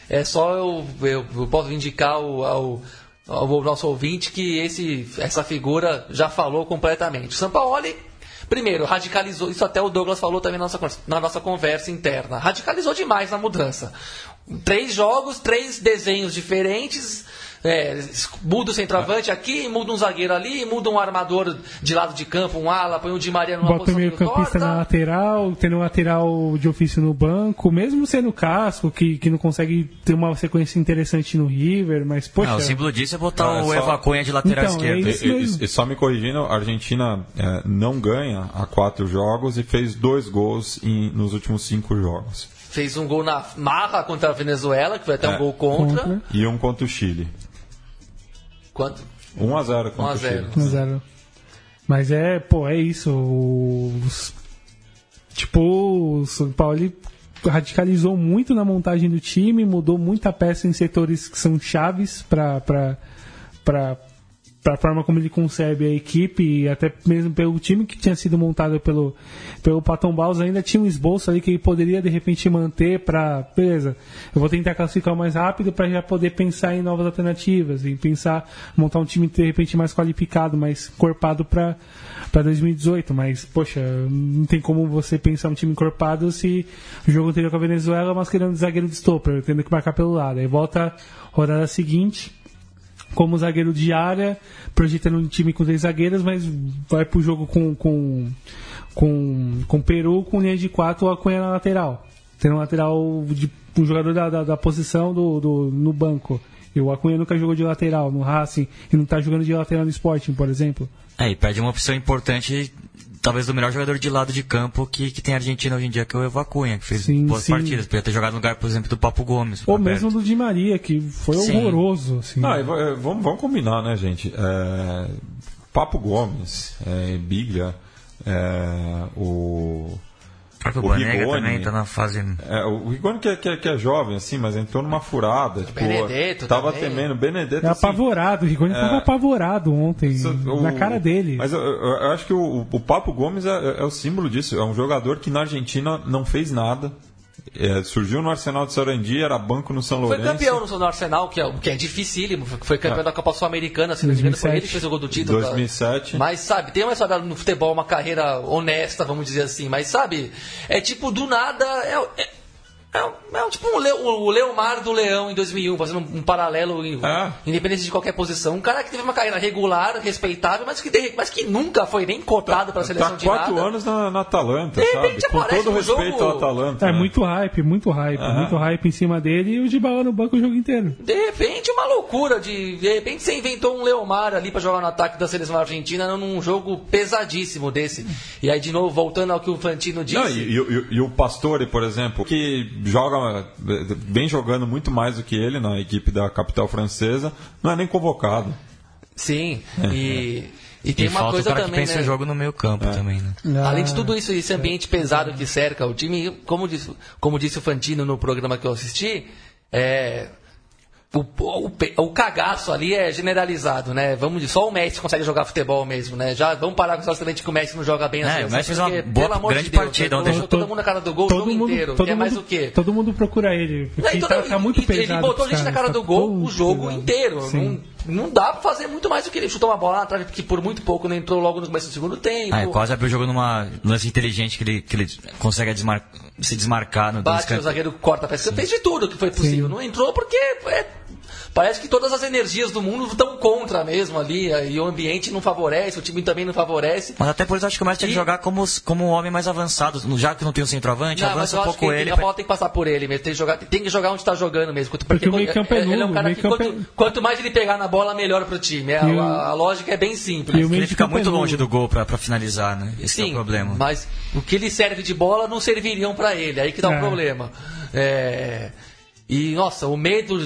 é só eu, eu, eu posso indicar ao, ao, ao nosso ouvinte que esse, essa figura já falou completamente. O São Paulo, primeiro, radicalizou, isso até o Douglas falou também na nossa, na nossa conversa interna, radicalizou demais na mudança. Três jogos, três desenhos diferentes. é, muda o centroavante aqui, muda um zagueiro ali, muda um armador de lado de campo, um ala, põe o Di Maria numa Bota o posição meio campista na torta. lateral, tendo um lateral de ofício no banco, mesmo sendo casco, que, que não consegue ter uma sequência interessante no River, mas poxa. Não, o símbolo disso é botar Ah, é o só- Eva Cunha de lateral Então, é esquerdo. isso. E, e- e só me corrigindo, a Argentina é, não ganha há quatro jogos e fez dois gols em- nos últimos cinco jogos. Fez um gol na marra contra a Venezuela, que foi até um É. gol contra. Contra. E um contra o Chile. Quanto? 1 a 0 1 contra a o 0. Chile. 1 a 0. Mas é, pô, é isso. Os- tipo, o São Paulo radicalizou muito na montagem do time, mudou muita peça em setores que são chaves para para a forma como ele concebe a equipe e até mesmo pelo time que tinha sido montado pelo pelo Paton Baus ainda tinha um esboço ali que ele poderia de repente manter para beleza eu vou tentar classificar mais rápido para já poder pensar em novas alternativas em pensar montar um time de repente mais qualificado mais encorpado para para 2018 mas poxa não tem como você pensar um time encorpado se o jogo anterior com a Venezuela mas querendo zagueiro de stopper tendo que marcar pelo lado. Aí volta a rodada seguinte como zagueiro de área, projetando um time com três zagueiros, mas vai pro jogo com com com, com Peru com linha de quatro ou a Cunha na lateral. ter um lateral de um jogador da, da, da posição do, do, no banco. E o Acunha nunca jogou de lateral no Racing e não está jogando de lateral no Sporting, por exemplo. É, e perde uma opção importante, talvez do melhor jogador de lado de campo que, que tem a Argentina hoje em dia, que é o Evo Acunha, que fez Sim, boas sim. partidas. Podia ter jogado no lugar, por exemplo, do Papo Gomes. Ou mesmo do Di Maria, que foi Sim. horroroso. Assim. Não, va- é, vamos, vamos combinar, né, gente? É, Papo Gomes, é, Biglia, é, o. O o Banega Rigoni. também tá na fase. É, o Rigoni que, é- que, é- que é jovem, assim, mas entrou numa furada. Tipo, Benedetto tava também. temendo. Benedetto, É assim, apavorado, o Rigoni tava apavorado ontem, Isso, o- na cara dele. Mas eu, eu- eu acho que o, o Papo Gomes é, é o símbolo disso. É um jogador que na Argentina não fez nada. É, surgiu no Arsenal de Sarandi, era banco no São Foi Lourenço. campeão no, no Arsenal, que é, que é dificílimo. Foi- Foi campeão É. da Copa Sul-Americana, se não me engano, foi 2007. ele que fez o gol do título. 2007. Mas, sabe, tem uma história no futebol, uma carreira honesta, vamos dizer assim. Mas, sabe, é tipo, do nada. É, é, é, um- é um tipo um Leo- o Leomar do Leão em 2001, fazendo um, um paralelo, em- É. independente de qualquer posição. Um cara que teve uma carreira regular, respeitável, mas que, de- mas que nunca foi nem cotado para a seleção Tá de quatro nada. anos na, na Atalanta, De repente sabe? Com aparece todo no respeito jogo- ao Atalanta. É né? muito hype, muito hype, Aham. muito hype em cima dele e o Dybala no banco o jogo inteiro. De repente, uma loucura. De, de repente, você inventou um Leomar ali pra jogar no ataque da seleção argentina num jogo pesadíssimo desse. E aí, de novo, voltando ao que o Fantino disse. Não, e, e- e o Pastore, por exemplo, que joga, vem jogando muito mais do que ele na equipe da capital francesa, não é nem convocado. Sim, É, e, e tem E uma falta coisa o cara também. que pensa né? o jogo no meio campo também, né? Ah, Além de tudo isso, esse ambiente pesado que cerca o time, como disse, como disse o Fantino no programa que eu assisti, é, o, o, o cagaço ali é generalizado, né? Vamos dizer, só o Messi consegue jogar futebol mesmo, né? Já vamos parar com excelente que o Messi não joga bem É, assim. o Messi fez uma porque, boa- pelo amor grande de Deus, partida né? ontem. Colocou todo mundo na cara do gol o jogo inteiro. todo Quer mais mundo- o quê? Todo mundo procura ele. Não, Porque e tá, toda- tá muito pesado. Ele botou a gente na cara do tá gol muito o jogo pesado. inteiro. Sim. Não, não dá pra fazer muito mais do que ele. Chutou uma bola na trave que por muito pouco não entrou logo no começo do segundo tempo. Ah, é, quase abriu o jogo numa lance inteligente que ele, que ele consegue desmar- se desmarcar no Bate, o zagueiro corta a peça. Fez de tudo que foi possível. Não entrou porque é, parece que todas as energias do mundo estão contra mesmo ali. E o ambiente não favorece, o time também não favorece. Mas até por isso eu acho que o Messi tem que E- jogar como, como um homem mais avançado. Já que não tem um centroavante, Não, avança um pouco ele, ele. a bola tem que passar por ele mesmo. Tem que jogar, tem que jogar onde está jogando mesmo. Porque, Porque o meio-campo é ele é um nulo, cara que quanto, é- quanto mais ele pegar na bola, melhor pro time. A, E o- a- a lógica é bem simples. E o meio Ele fica campo é muito nulo. longe do gol pra, pra finalizar, né? Esse é o Sim, problema. mas o que lhe serve de bola não serviriam para ele. Aí que dá o É. problema. É, E, nossa, o medo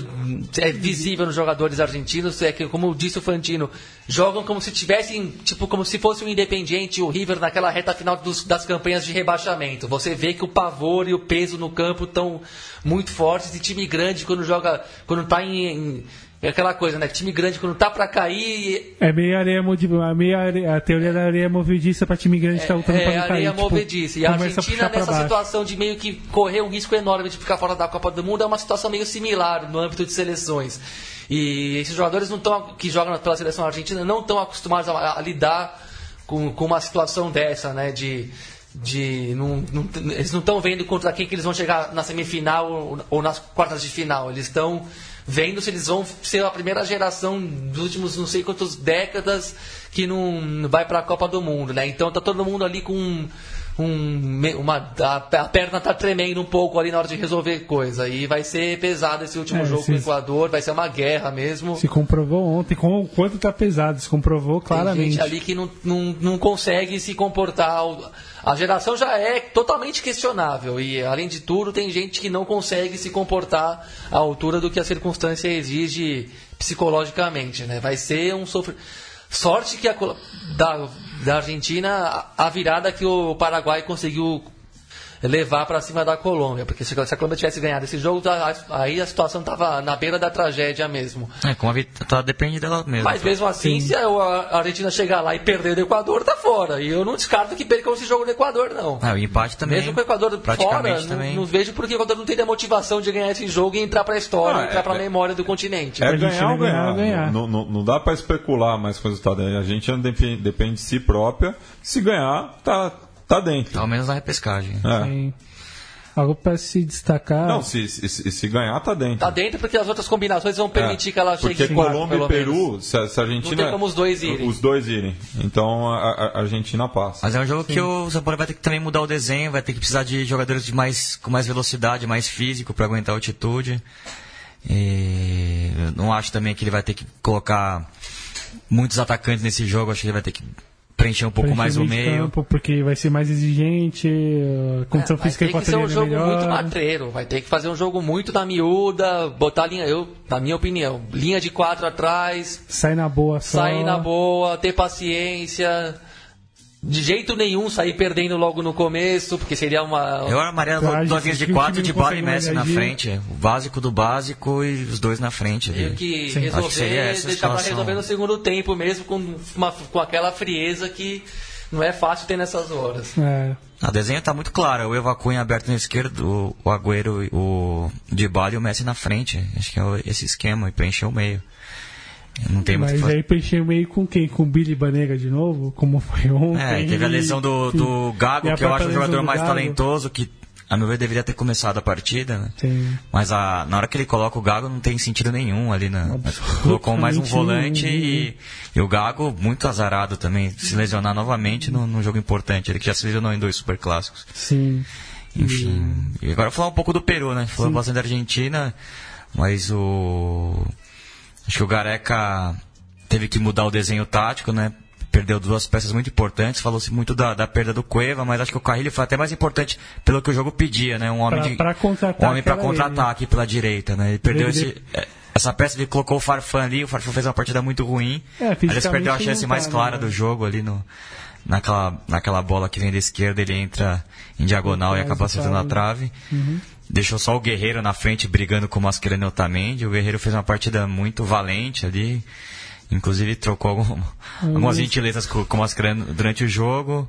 é visível nos jogadores argentinos. É que, como disse o Fantino, jogam como se tivessem, tipo, como se fosse o Independiente e o River naquela reta final dos- das campanhas de rebaixamento. Você vê que o pavor e o peso no campo estão muito fortes. E time grande, quando joga, quando tá em. em- é aquela coisa, né? Time grande, quando tá pra cair, É meio areia, modi- a, meia areia- a teoria da areia movediça pra time grande que tá lutando pra É, não cair. areia tipo, movediça. E a Argentina, pra nessa situação de meio que correr um risco enorme de ficar fora da Copa do Mundo, é uma situação meio similar no âmbito de seleções. E esses jogadores não tão, que jogam pela seleção argentina não estão acostumados a, a lidar com, com uma situação dessa, né? De. De, não, não- eles não estão vendo contra quem que eles vão chegar na semifinal ou, ou nas quartas de final. Eles estão vendo se eles vão ser a primeira geração dos últimos não sei quantas décadas que não vai para a Copa do Mundo, né? Então tá todo mundo ali com um, um- uma a, a perna tá tremendo um pouco ali na hora de resolver coisa e vai ser pesado esse último É, jogo com o Equador, vai ser uma guerra mesmo. Se comprovou ontem, com o quanto tá pesado, se comprovou Tem claramente. gente ali que não, não, não consegue se comportar. A geração já é totalmente questionável. E, além de tudo, tem gente que não consegue se comportar à altura do que a circunstância exige psicologicamente. Né? Vai ser um sofrimento. Sorte que a, da, da Argentina, a virada que o Paraguai conseguiu levar para cima da Colômbia. Porque se se a Colômbia tivesse ganhado esse jogo, tá- aí a situação estava na beira da tragédia mesmo. É, com a vitória depende dela mesmo. Mas mesmo assim, se a a Argentina chegar lá e perder do Equador, tá fora. E eu não descarto que percam esse jogo do Equador, não. Ah, o empate também. Mesmo com o Equador fora, praticamente não, também. não vejo porque o Equador não teria motivação de ganhar esse jogo e entrar pra história, Ah, entrar é- pra é- memória do continente. É A gente ganhar ou ganhar. ganhar, ganhar. Não, não, não dá para especular mais com o resultado. A gente depende de si própria. Se ganhar, tá, tá dentro. Ao menos na repescagem. É. Sim. Algo para se destacar. Não, se, se, se, ganhar, tá dentro. Tá dentro porque as outras combinações vão permitir é, que ela chegue Porque Colômbia e Peru, se a, se a Argentina. Não tem como os dois irem. Os dois irem. Então a, a Argentina passa. Mas é um jogo Sim. que o São Paulo vai ter que também mudar o desenho, vai ter que precisar de jogadores de mais, com mais velocidade, mais físico para aguentar a altitude. E não acho também que ele vai ter que colocar muitos atacantes nesse jogo, acho que ele vai ter que preencher um pouco preencher mais o meio. Campo, porque vai ser mais exigente, a condição é, física vai ter que ser um jogo melhor. muito matreiro, vai ter que fazer um jogo muito na miúda, botar a linha, eu, na minha opinião, linha de quatro atrás. Sai na boa só. Sair na boa, ter paciência de jeito nenhum sair perdendo logo no começo, porque seria uma. Eu armaria duas linhas de quatro de Bala e Messi na frente. O básico do básico e os dois na frente. Tenho que Sim. resolver, que deixar para resolver no segundo tempo mesmo, com, uma, com aquela frieza que não é fácil ter nessas horas. É. A desenho está muito claro, o Evacunha aberto na esquerda, o, o Agüero, o Dybala e o Messi na frente. Acho que é esse esquema, e preencher o meio. Não tem Mas muito aí preencheu meio com quem? Com o Billy Banega de novo? Como foi ontem? É, teve a lesão do, do Gago, que eu acho o jogador mais Gago. talentoso, que a meu ver deveria ter começado a partida, né? Sim. Mas a, na hora que ele coloca o Gago não tem sentido nenhum ali, né? Colocou mais um volante e, e, o Gago muito azarado também, se lesionar novamente num, num jogo importante, ele que já se lesionou em dois super clássicos. Sim. Enfim. E agora falar um pouco do Peru, né? Falou bastante da Argentina, mas o Acho que o Gareca teve que mudar o desenho tático, né? Perdeu duas peças muito importantes. Falou-se muito da, da, perda do Cueva, mas acho que o Carrilho foi até mais importante pelo que o jogo pedia, né? Um homem para um homem para contra-ataque pela direita, né? Ele perdeu esse, é, essa peça, ele colocou o Farfan ali, o Farfan fez uma partida muito ruim. É, Aliás, perdeu a chance mais tá, clara né? do jogo ali no, naquela, naquela bola que vem da esquerda, ele entra em diagonal e acaba acertando a trave. Uhum deixou só o Guerreiro na frente brigando com o Mascherano e Otamendi. O Guerreiro fez uma partida muito valente ali. Inclusive trocou algum, algumas gentilezas com, com o Mascherano durante o jogo.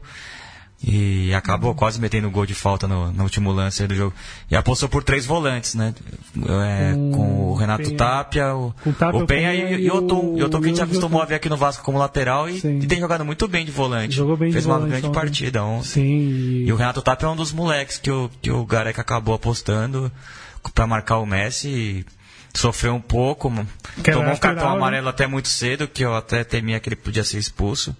E acabou quase metendo gol de falta no, no último lance do jogo. E apostou por três volantes, né? É, um, com o Renato Penha. Tapia, o, Tapia, o Penha, Penha e, e, o Otum. E o Otum que a gente acostumou a ver aqui no Vasco como lateral e, e tem jogado muito bem de volante. Jogou bem Fez de uma volante grande ontem. partida ontem. Sim, e... e... o Renato Tapia é um dos moleques que o, que o Gareca acabou apostando para marcar o Messi. E sofreu um pouco, que tomou um cartão né? amarelo até muito cedo, que eu até temia que ele podia ser expulso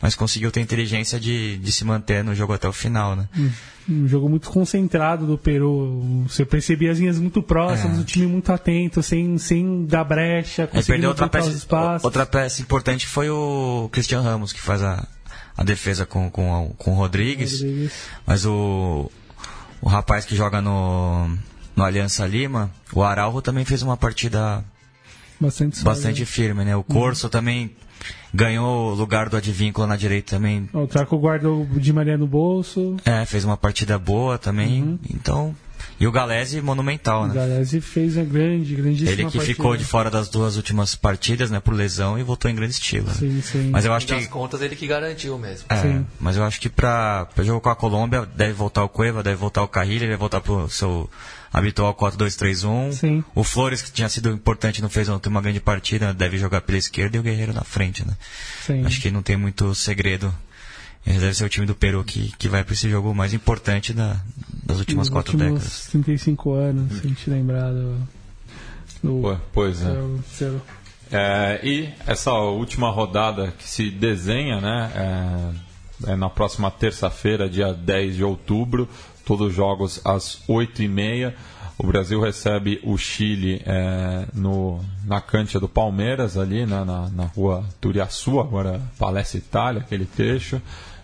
mas conseguiu ter inteligência de, de se manter no jogo até o final, né? Um, um jogo muito concentrado do Peru. Você percebia as linhas muito próximas, é. o time muito atento, sem, sem dar brecha, conseguindo outra peça, outra peça importante foi o Cristian Ramos, que faz a, a defesa com, com, com o Rodrigues. Rodrigues. Mas o, o rapaz que joga no, no Aliança Lima, o Araujo também fez uma partida bastante, bastante firme, né? O Corso uhum. também ganhou o lugar do Advíncula na direita também. O Traco guardou o Di Maria no bolso. É, fez uma partida boa também. Uhum. Então. E o Galese monumental, né? O Galese fez uma grande, grandíssima Ele que partida. ficou de fora das duas últimas partidas, né, por lesão e voltou em grande estilo. Sim, sim. Mas eu acho que das contas ele que garantiu mesmo. É, sim. mas eu acho que para jogo com a Colômbia deve voltar o Cueva, deve voltar o Carrilho, deve voltar pro seu habitual 4-2-3-1. Sim. O Flores, que tinha sido importante, não fez ontem uma grande partida, deve jogar pela esquerda e o Guerreiro na frente, né? Sim. Acho que não tem muito segredo. Esse deve ser o time do Peru que, que vai para esse jogo mais importante da, das últimas Nos quatro últimos décadas. 35 anos, se a gente lembrar do. do pois é. é. E essa última rodada que se desenha, né? É, é na próxima terça-feira, dia 10 de outubro, todos os jogos às 8h30. O Brasil recebe o Chile é, no, na cancha do Palmeiras, ali né, na, na rua Turiaçu, agora Palestra Itália, aquele trecho.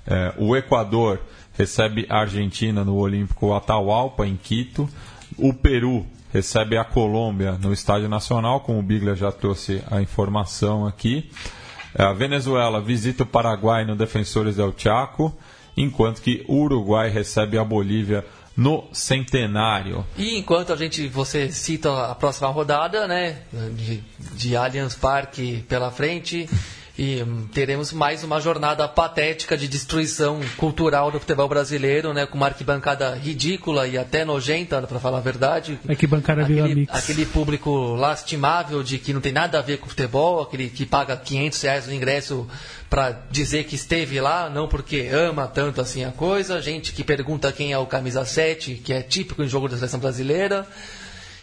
É, o Equador recebe a Argentina no Olímpico Atahualpa, em Quito. O Peru recebe a Colômbia no Estádio Nacional, como o Biglia já trouxe a informação aqui. É, a Venezuela visita o Paraguai no Defensores del Chaco, enquanto que o Uruguai recebe a Bolívia no centenário. E enquanto a gente você cita a próxima rodada, né, de, de Allianz Parque pela frente, E teremos mais uma jornada patética de destruição cultural do futebol brasileiro, né? Com uma arquibancada ridícula e até nojenta, para falar a verdade. Arquibancada Vila aquele, Mix. aquele público lastimável de que não tem nada a ver com futebol, aquele que paga 500 reais no ingresso para dizer que esteve lá, não porque ama tanto assim a coisa. Gente que pergunta quem é o camisa 7, que é típico em jogo da seleção brasileira.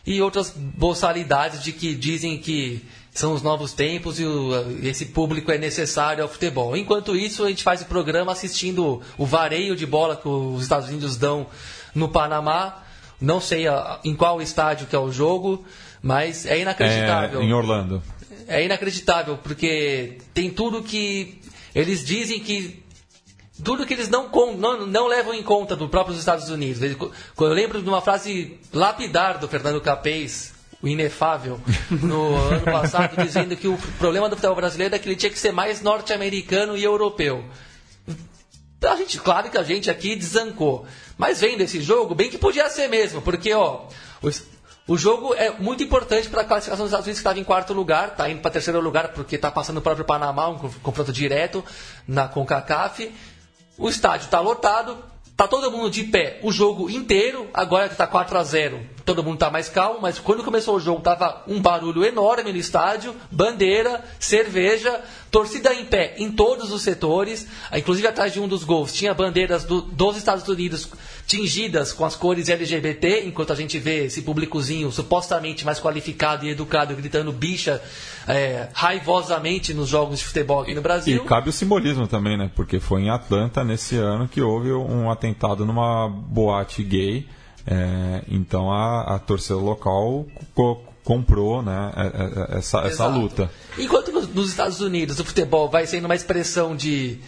E outras boçalidades de que dizem que são os novos tempos e o- esse público é necessário ao futebol. Enquanto isso, a gente faz o programa assistindo o vareio de bola que os Estados Unidos dão no Panamá. Não sei a- em qual estádio que é o jogo, mas é inacreditável. É, em Orlando. É inacreditável, porque tem tudo que eles dizem que. Tudo que eles não, não, não levam em conta dos próprios Estados Unidos. Eu lembro de uma frase lapidar do Fernando Capês, o inefável, no ano passado, dizendo que o problema do futebol brasileiro é que ele tinha que ser mais norte-americano e europeu. A gente, claro que a gente aqui desancou. Mas vendo esse jogo, bem que podia ser mesmo, porque ó, o jogo é muito importante para a classificação dos Estados Unidos, que estava em quarto lugar, está indo para terceiro lugar porque está passando o próprio Panamá, um confronto direto na CONCACAF. O estádio está lotado, tá todo mundo de pé o jogo inteiro, agora que está 4 a 0 todo mundo está mais calmo, mas quando começou o jogo tava um barulho enorme no estádio, bandeira, cerveja, torcida em pé em todos os setores, Ah, inclusive atrás de um dos gols tinha bandeiras do- dos Estados Unidos tingidas com as cores LGBT, enquanto a gente vê esse públicozinho supostamente mais qualificado e educado gritando bicha é, raivosamente nos jogos de futebol aqui no E Brasil. cabe o simbolismo também, né? Porque foi em Atlanta nesse ano que houve um atentado numa boate gay. É, então a, a torcida local co- comprou né, é- é- essa, essa Exato. luta. Enquanto nos, nos Estados Unidos o futebol vai sendo uma expressão de.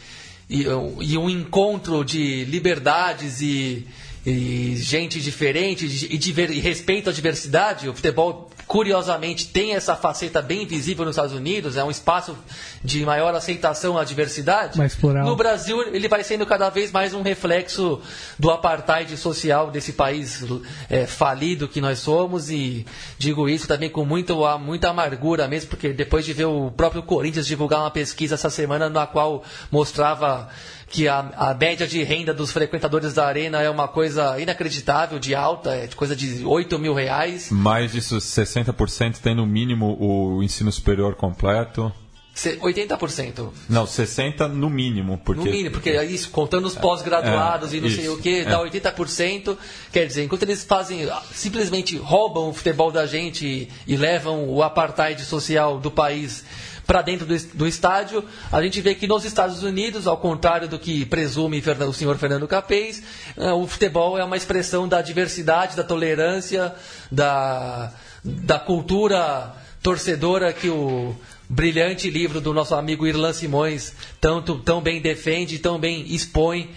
e, e um encontro de liberdades e, e gente diferente e, diver- e respeito à diversidade, o futebol curiosamente tem essa faceta bem visível nos Estados Unidos, é um espaço de maior aceitação à diversidade. Mais plural. No Brasil, ele vai sendo cada vez mais um reflexo do apartheid social desse país é, falido que nós somos e digo isso também com muito, muita amargura mesmo, porque depois de ver o próprio Corinthians divulgar uma pesquisa essa semana na qual mostrava que a, a média de renda dos frequentadores da arena é uma coisa inacreditável, de alta, é de coisa de 8 mil reais. Mais disso, 60% tem no mínimo o ensino superior completo. Se- 80%. Não, 60% no mínimo. Porque, No mínimo, porque é isso, contando os pós-graduados É, e não sei isso, o que, é. dá 80%. Quer dizer, enquanto eles fazem, ah, simplesmente roubam o futebol da gente e, e levam o apartheid social do país para dentro do, do estádio, a gente vê que nos Estados Unidos, ao contrário do que presume o senhor Fernando Capês, eh, o futebol é uma expressão da diversidade, da tolerância, da, da cultura torcedora que o brilhante livro do nosso amigo Irlan Simões tanto, tão bem defende, tão bem expõe,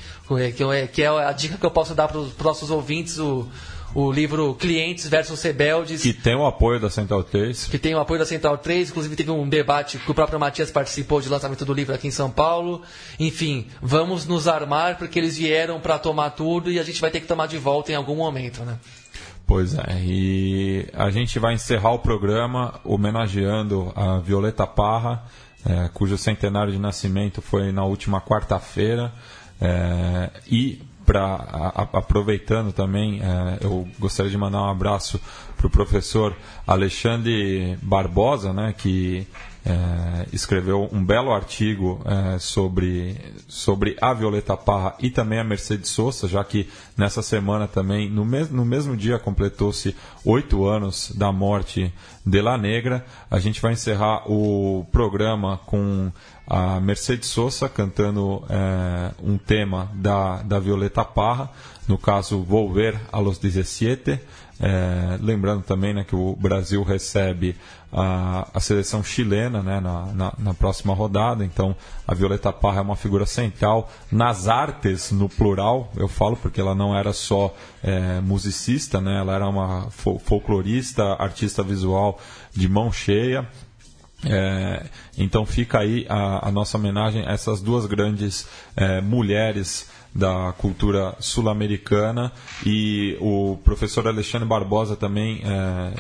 que é, que é a dica que eu posso dar para os nossos ouvintes, o, o livro Clientes versus Rebeldes, Que tem o apoio da Central 3. que tem o apoio da Central 3, inclusive teve um debate que o próprio Matias participou de lançamento do livro aqui em São Paulo. Enfim, vamos nos armar porque eles vieram para tomar tudo e a gente vai ter que tomar de volta em algum momento, né? Pois é, e a gente vai encerrar o programa homenageando a Violeta Parra, eh, cujo centenário de nascimento foi na última quarta-feira. eh, e pra, a- a- aproveitando também, eh, eu gostaria de mandar um abraço para o professor Alexandre Barbosa, né, que eh, escreveu um belo artigo eh, sobre, sobre a Violeta Parra e também a Mercedes Sosa, já que nessa semana também, no, mes no mesmo dia, completou-se oito anos da morte de La Negra. A gente vai encerrar o programa com a Mercedes Sosa cantando eh, um tema da, da Violeta Parra, no caso Volver a los 17. É, lembrando também né, que o Brasil recebe a, a seleção chilena né, na, na, na próxima rodada, então a Violeta Parra é uma figura central nas artes, no plural, eu falo porque ela não era só é, musicista, né, ela era uma fol- folclorista, artista visual de mão cheia. É, então fica aí a, a nossa homenagem a essas duas grandes é, mulheres da cultura sul-americana. E o professor Alexandre Barbosa também é,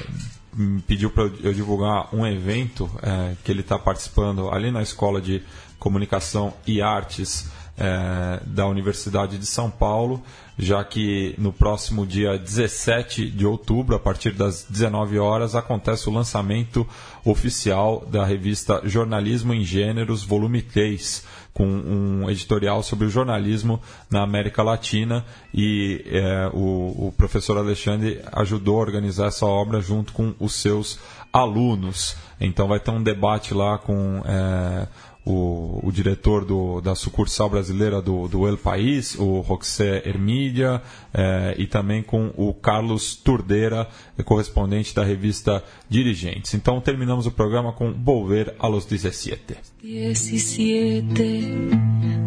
pediu para eu divulgar um evento é, que ele está participando ali na Escola de Comunicação e Artes é, da Universidade de São Paulo, já que no próximo dia 17 de outubro, a partir das 19 horas, acontece o lançamento oficial da revista Jornalismo em Gêneros, volume 3, com um editorial sobre o jornalismo na América Latina e é, o, o professor Alexandre ajudou a organizar essa obra junto com os seus alunos. Então vai ter um debate lá com é, o, o diretor do, da sucursal brasileira do, do El País, o Roxé Hermídia, eh, e também com o Carlos Turdeira, correspondente da revista Dirigentes. Então terminamos o programa com Volver a los 17. 17,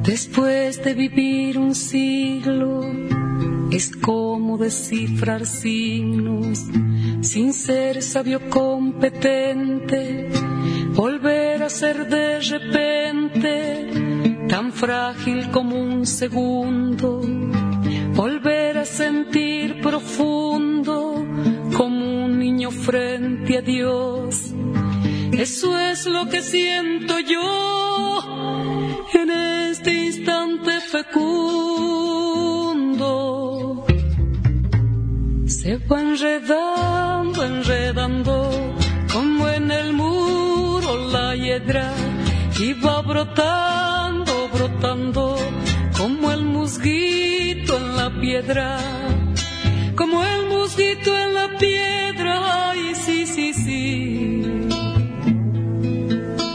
después de vivir un siglo, es como descifrar signos, sin ser sabio competente volver a ser de repente tan frágil como un segundo, volver a sentir profundo como un niño frente a Dios. Eso es lo que siento yo en este instante fecundo. Se va enredando, enredando como en el muro la hiedra y va brotando, brotando como el en la piedra, como el musguito en la piedra, ay sí, sí, sí.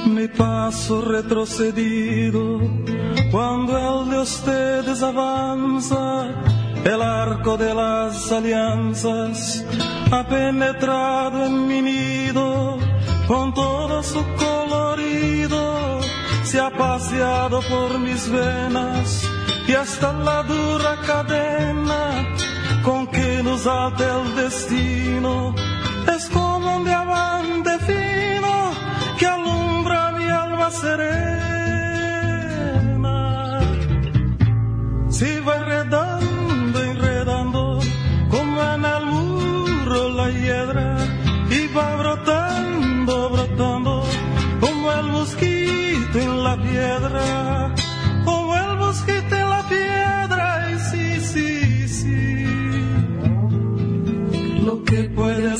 Mi paso retrocedido cuando el de ustedes avanza, el arco de las alianzas ha penetrado en mi nido con todo su colorido, se ha paseado por mis venas y hasta la dura cadena con que nos ata el destino es como un diamante fino que alumbra mi alma serena. Si va enredando,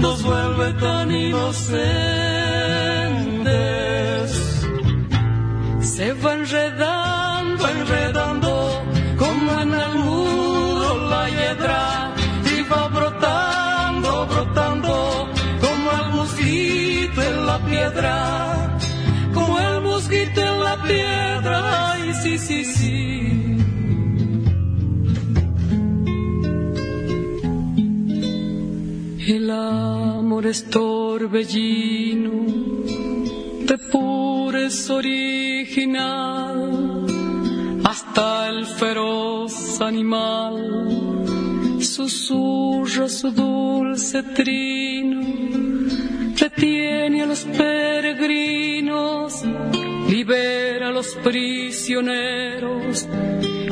nos vuelve tan inocentes. Se va enredando, enredando, como en el muro la hiedra, y va brotando, brotando, como el mosquito en la piedra, como el mosquito en la piedra, ay, sí, sí, sí. El amor es torbellino de pureza original hasta el feroz animal susurra su dulce trino retiene a los peregrinos libera a los prisioneros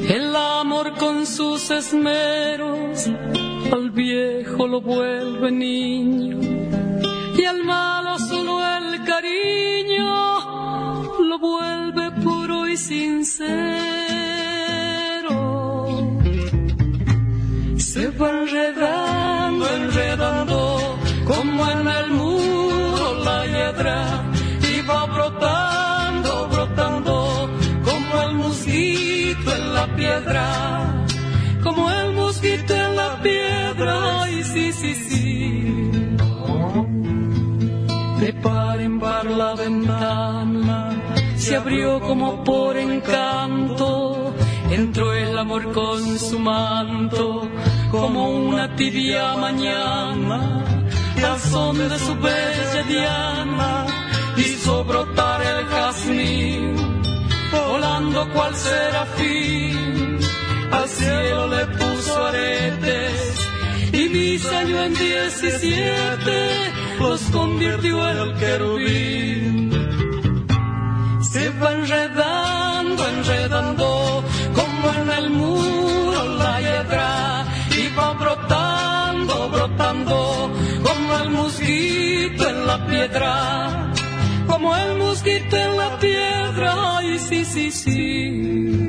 el amor con sus esmeros al viejo lo vuelve niño y al malo solo el cariño lo vuelve puro y sincero. Se va enredando, enredando como en el muro la hiedra y va brotando, brotando como el mosquito en la piedra, como el piedra, ay sí, sí, sí. De par en par la ventana se abrió como por encanto, entró el amor con su manto, como una tibia mañana, al son de su bella diana, hizo brotar el jazmín, volando cual serafín, al cielo le puso aretes y diseñó en diecisiete, los convirtió en el querubín. Se va enredando, enredando, como en el muro la hiedra, y va brotando, brotando, como el mosquito en la piedra, como el mosquito en la piedra, y sí, sí, sí.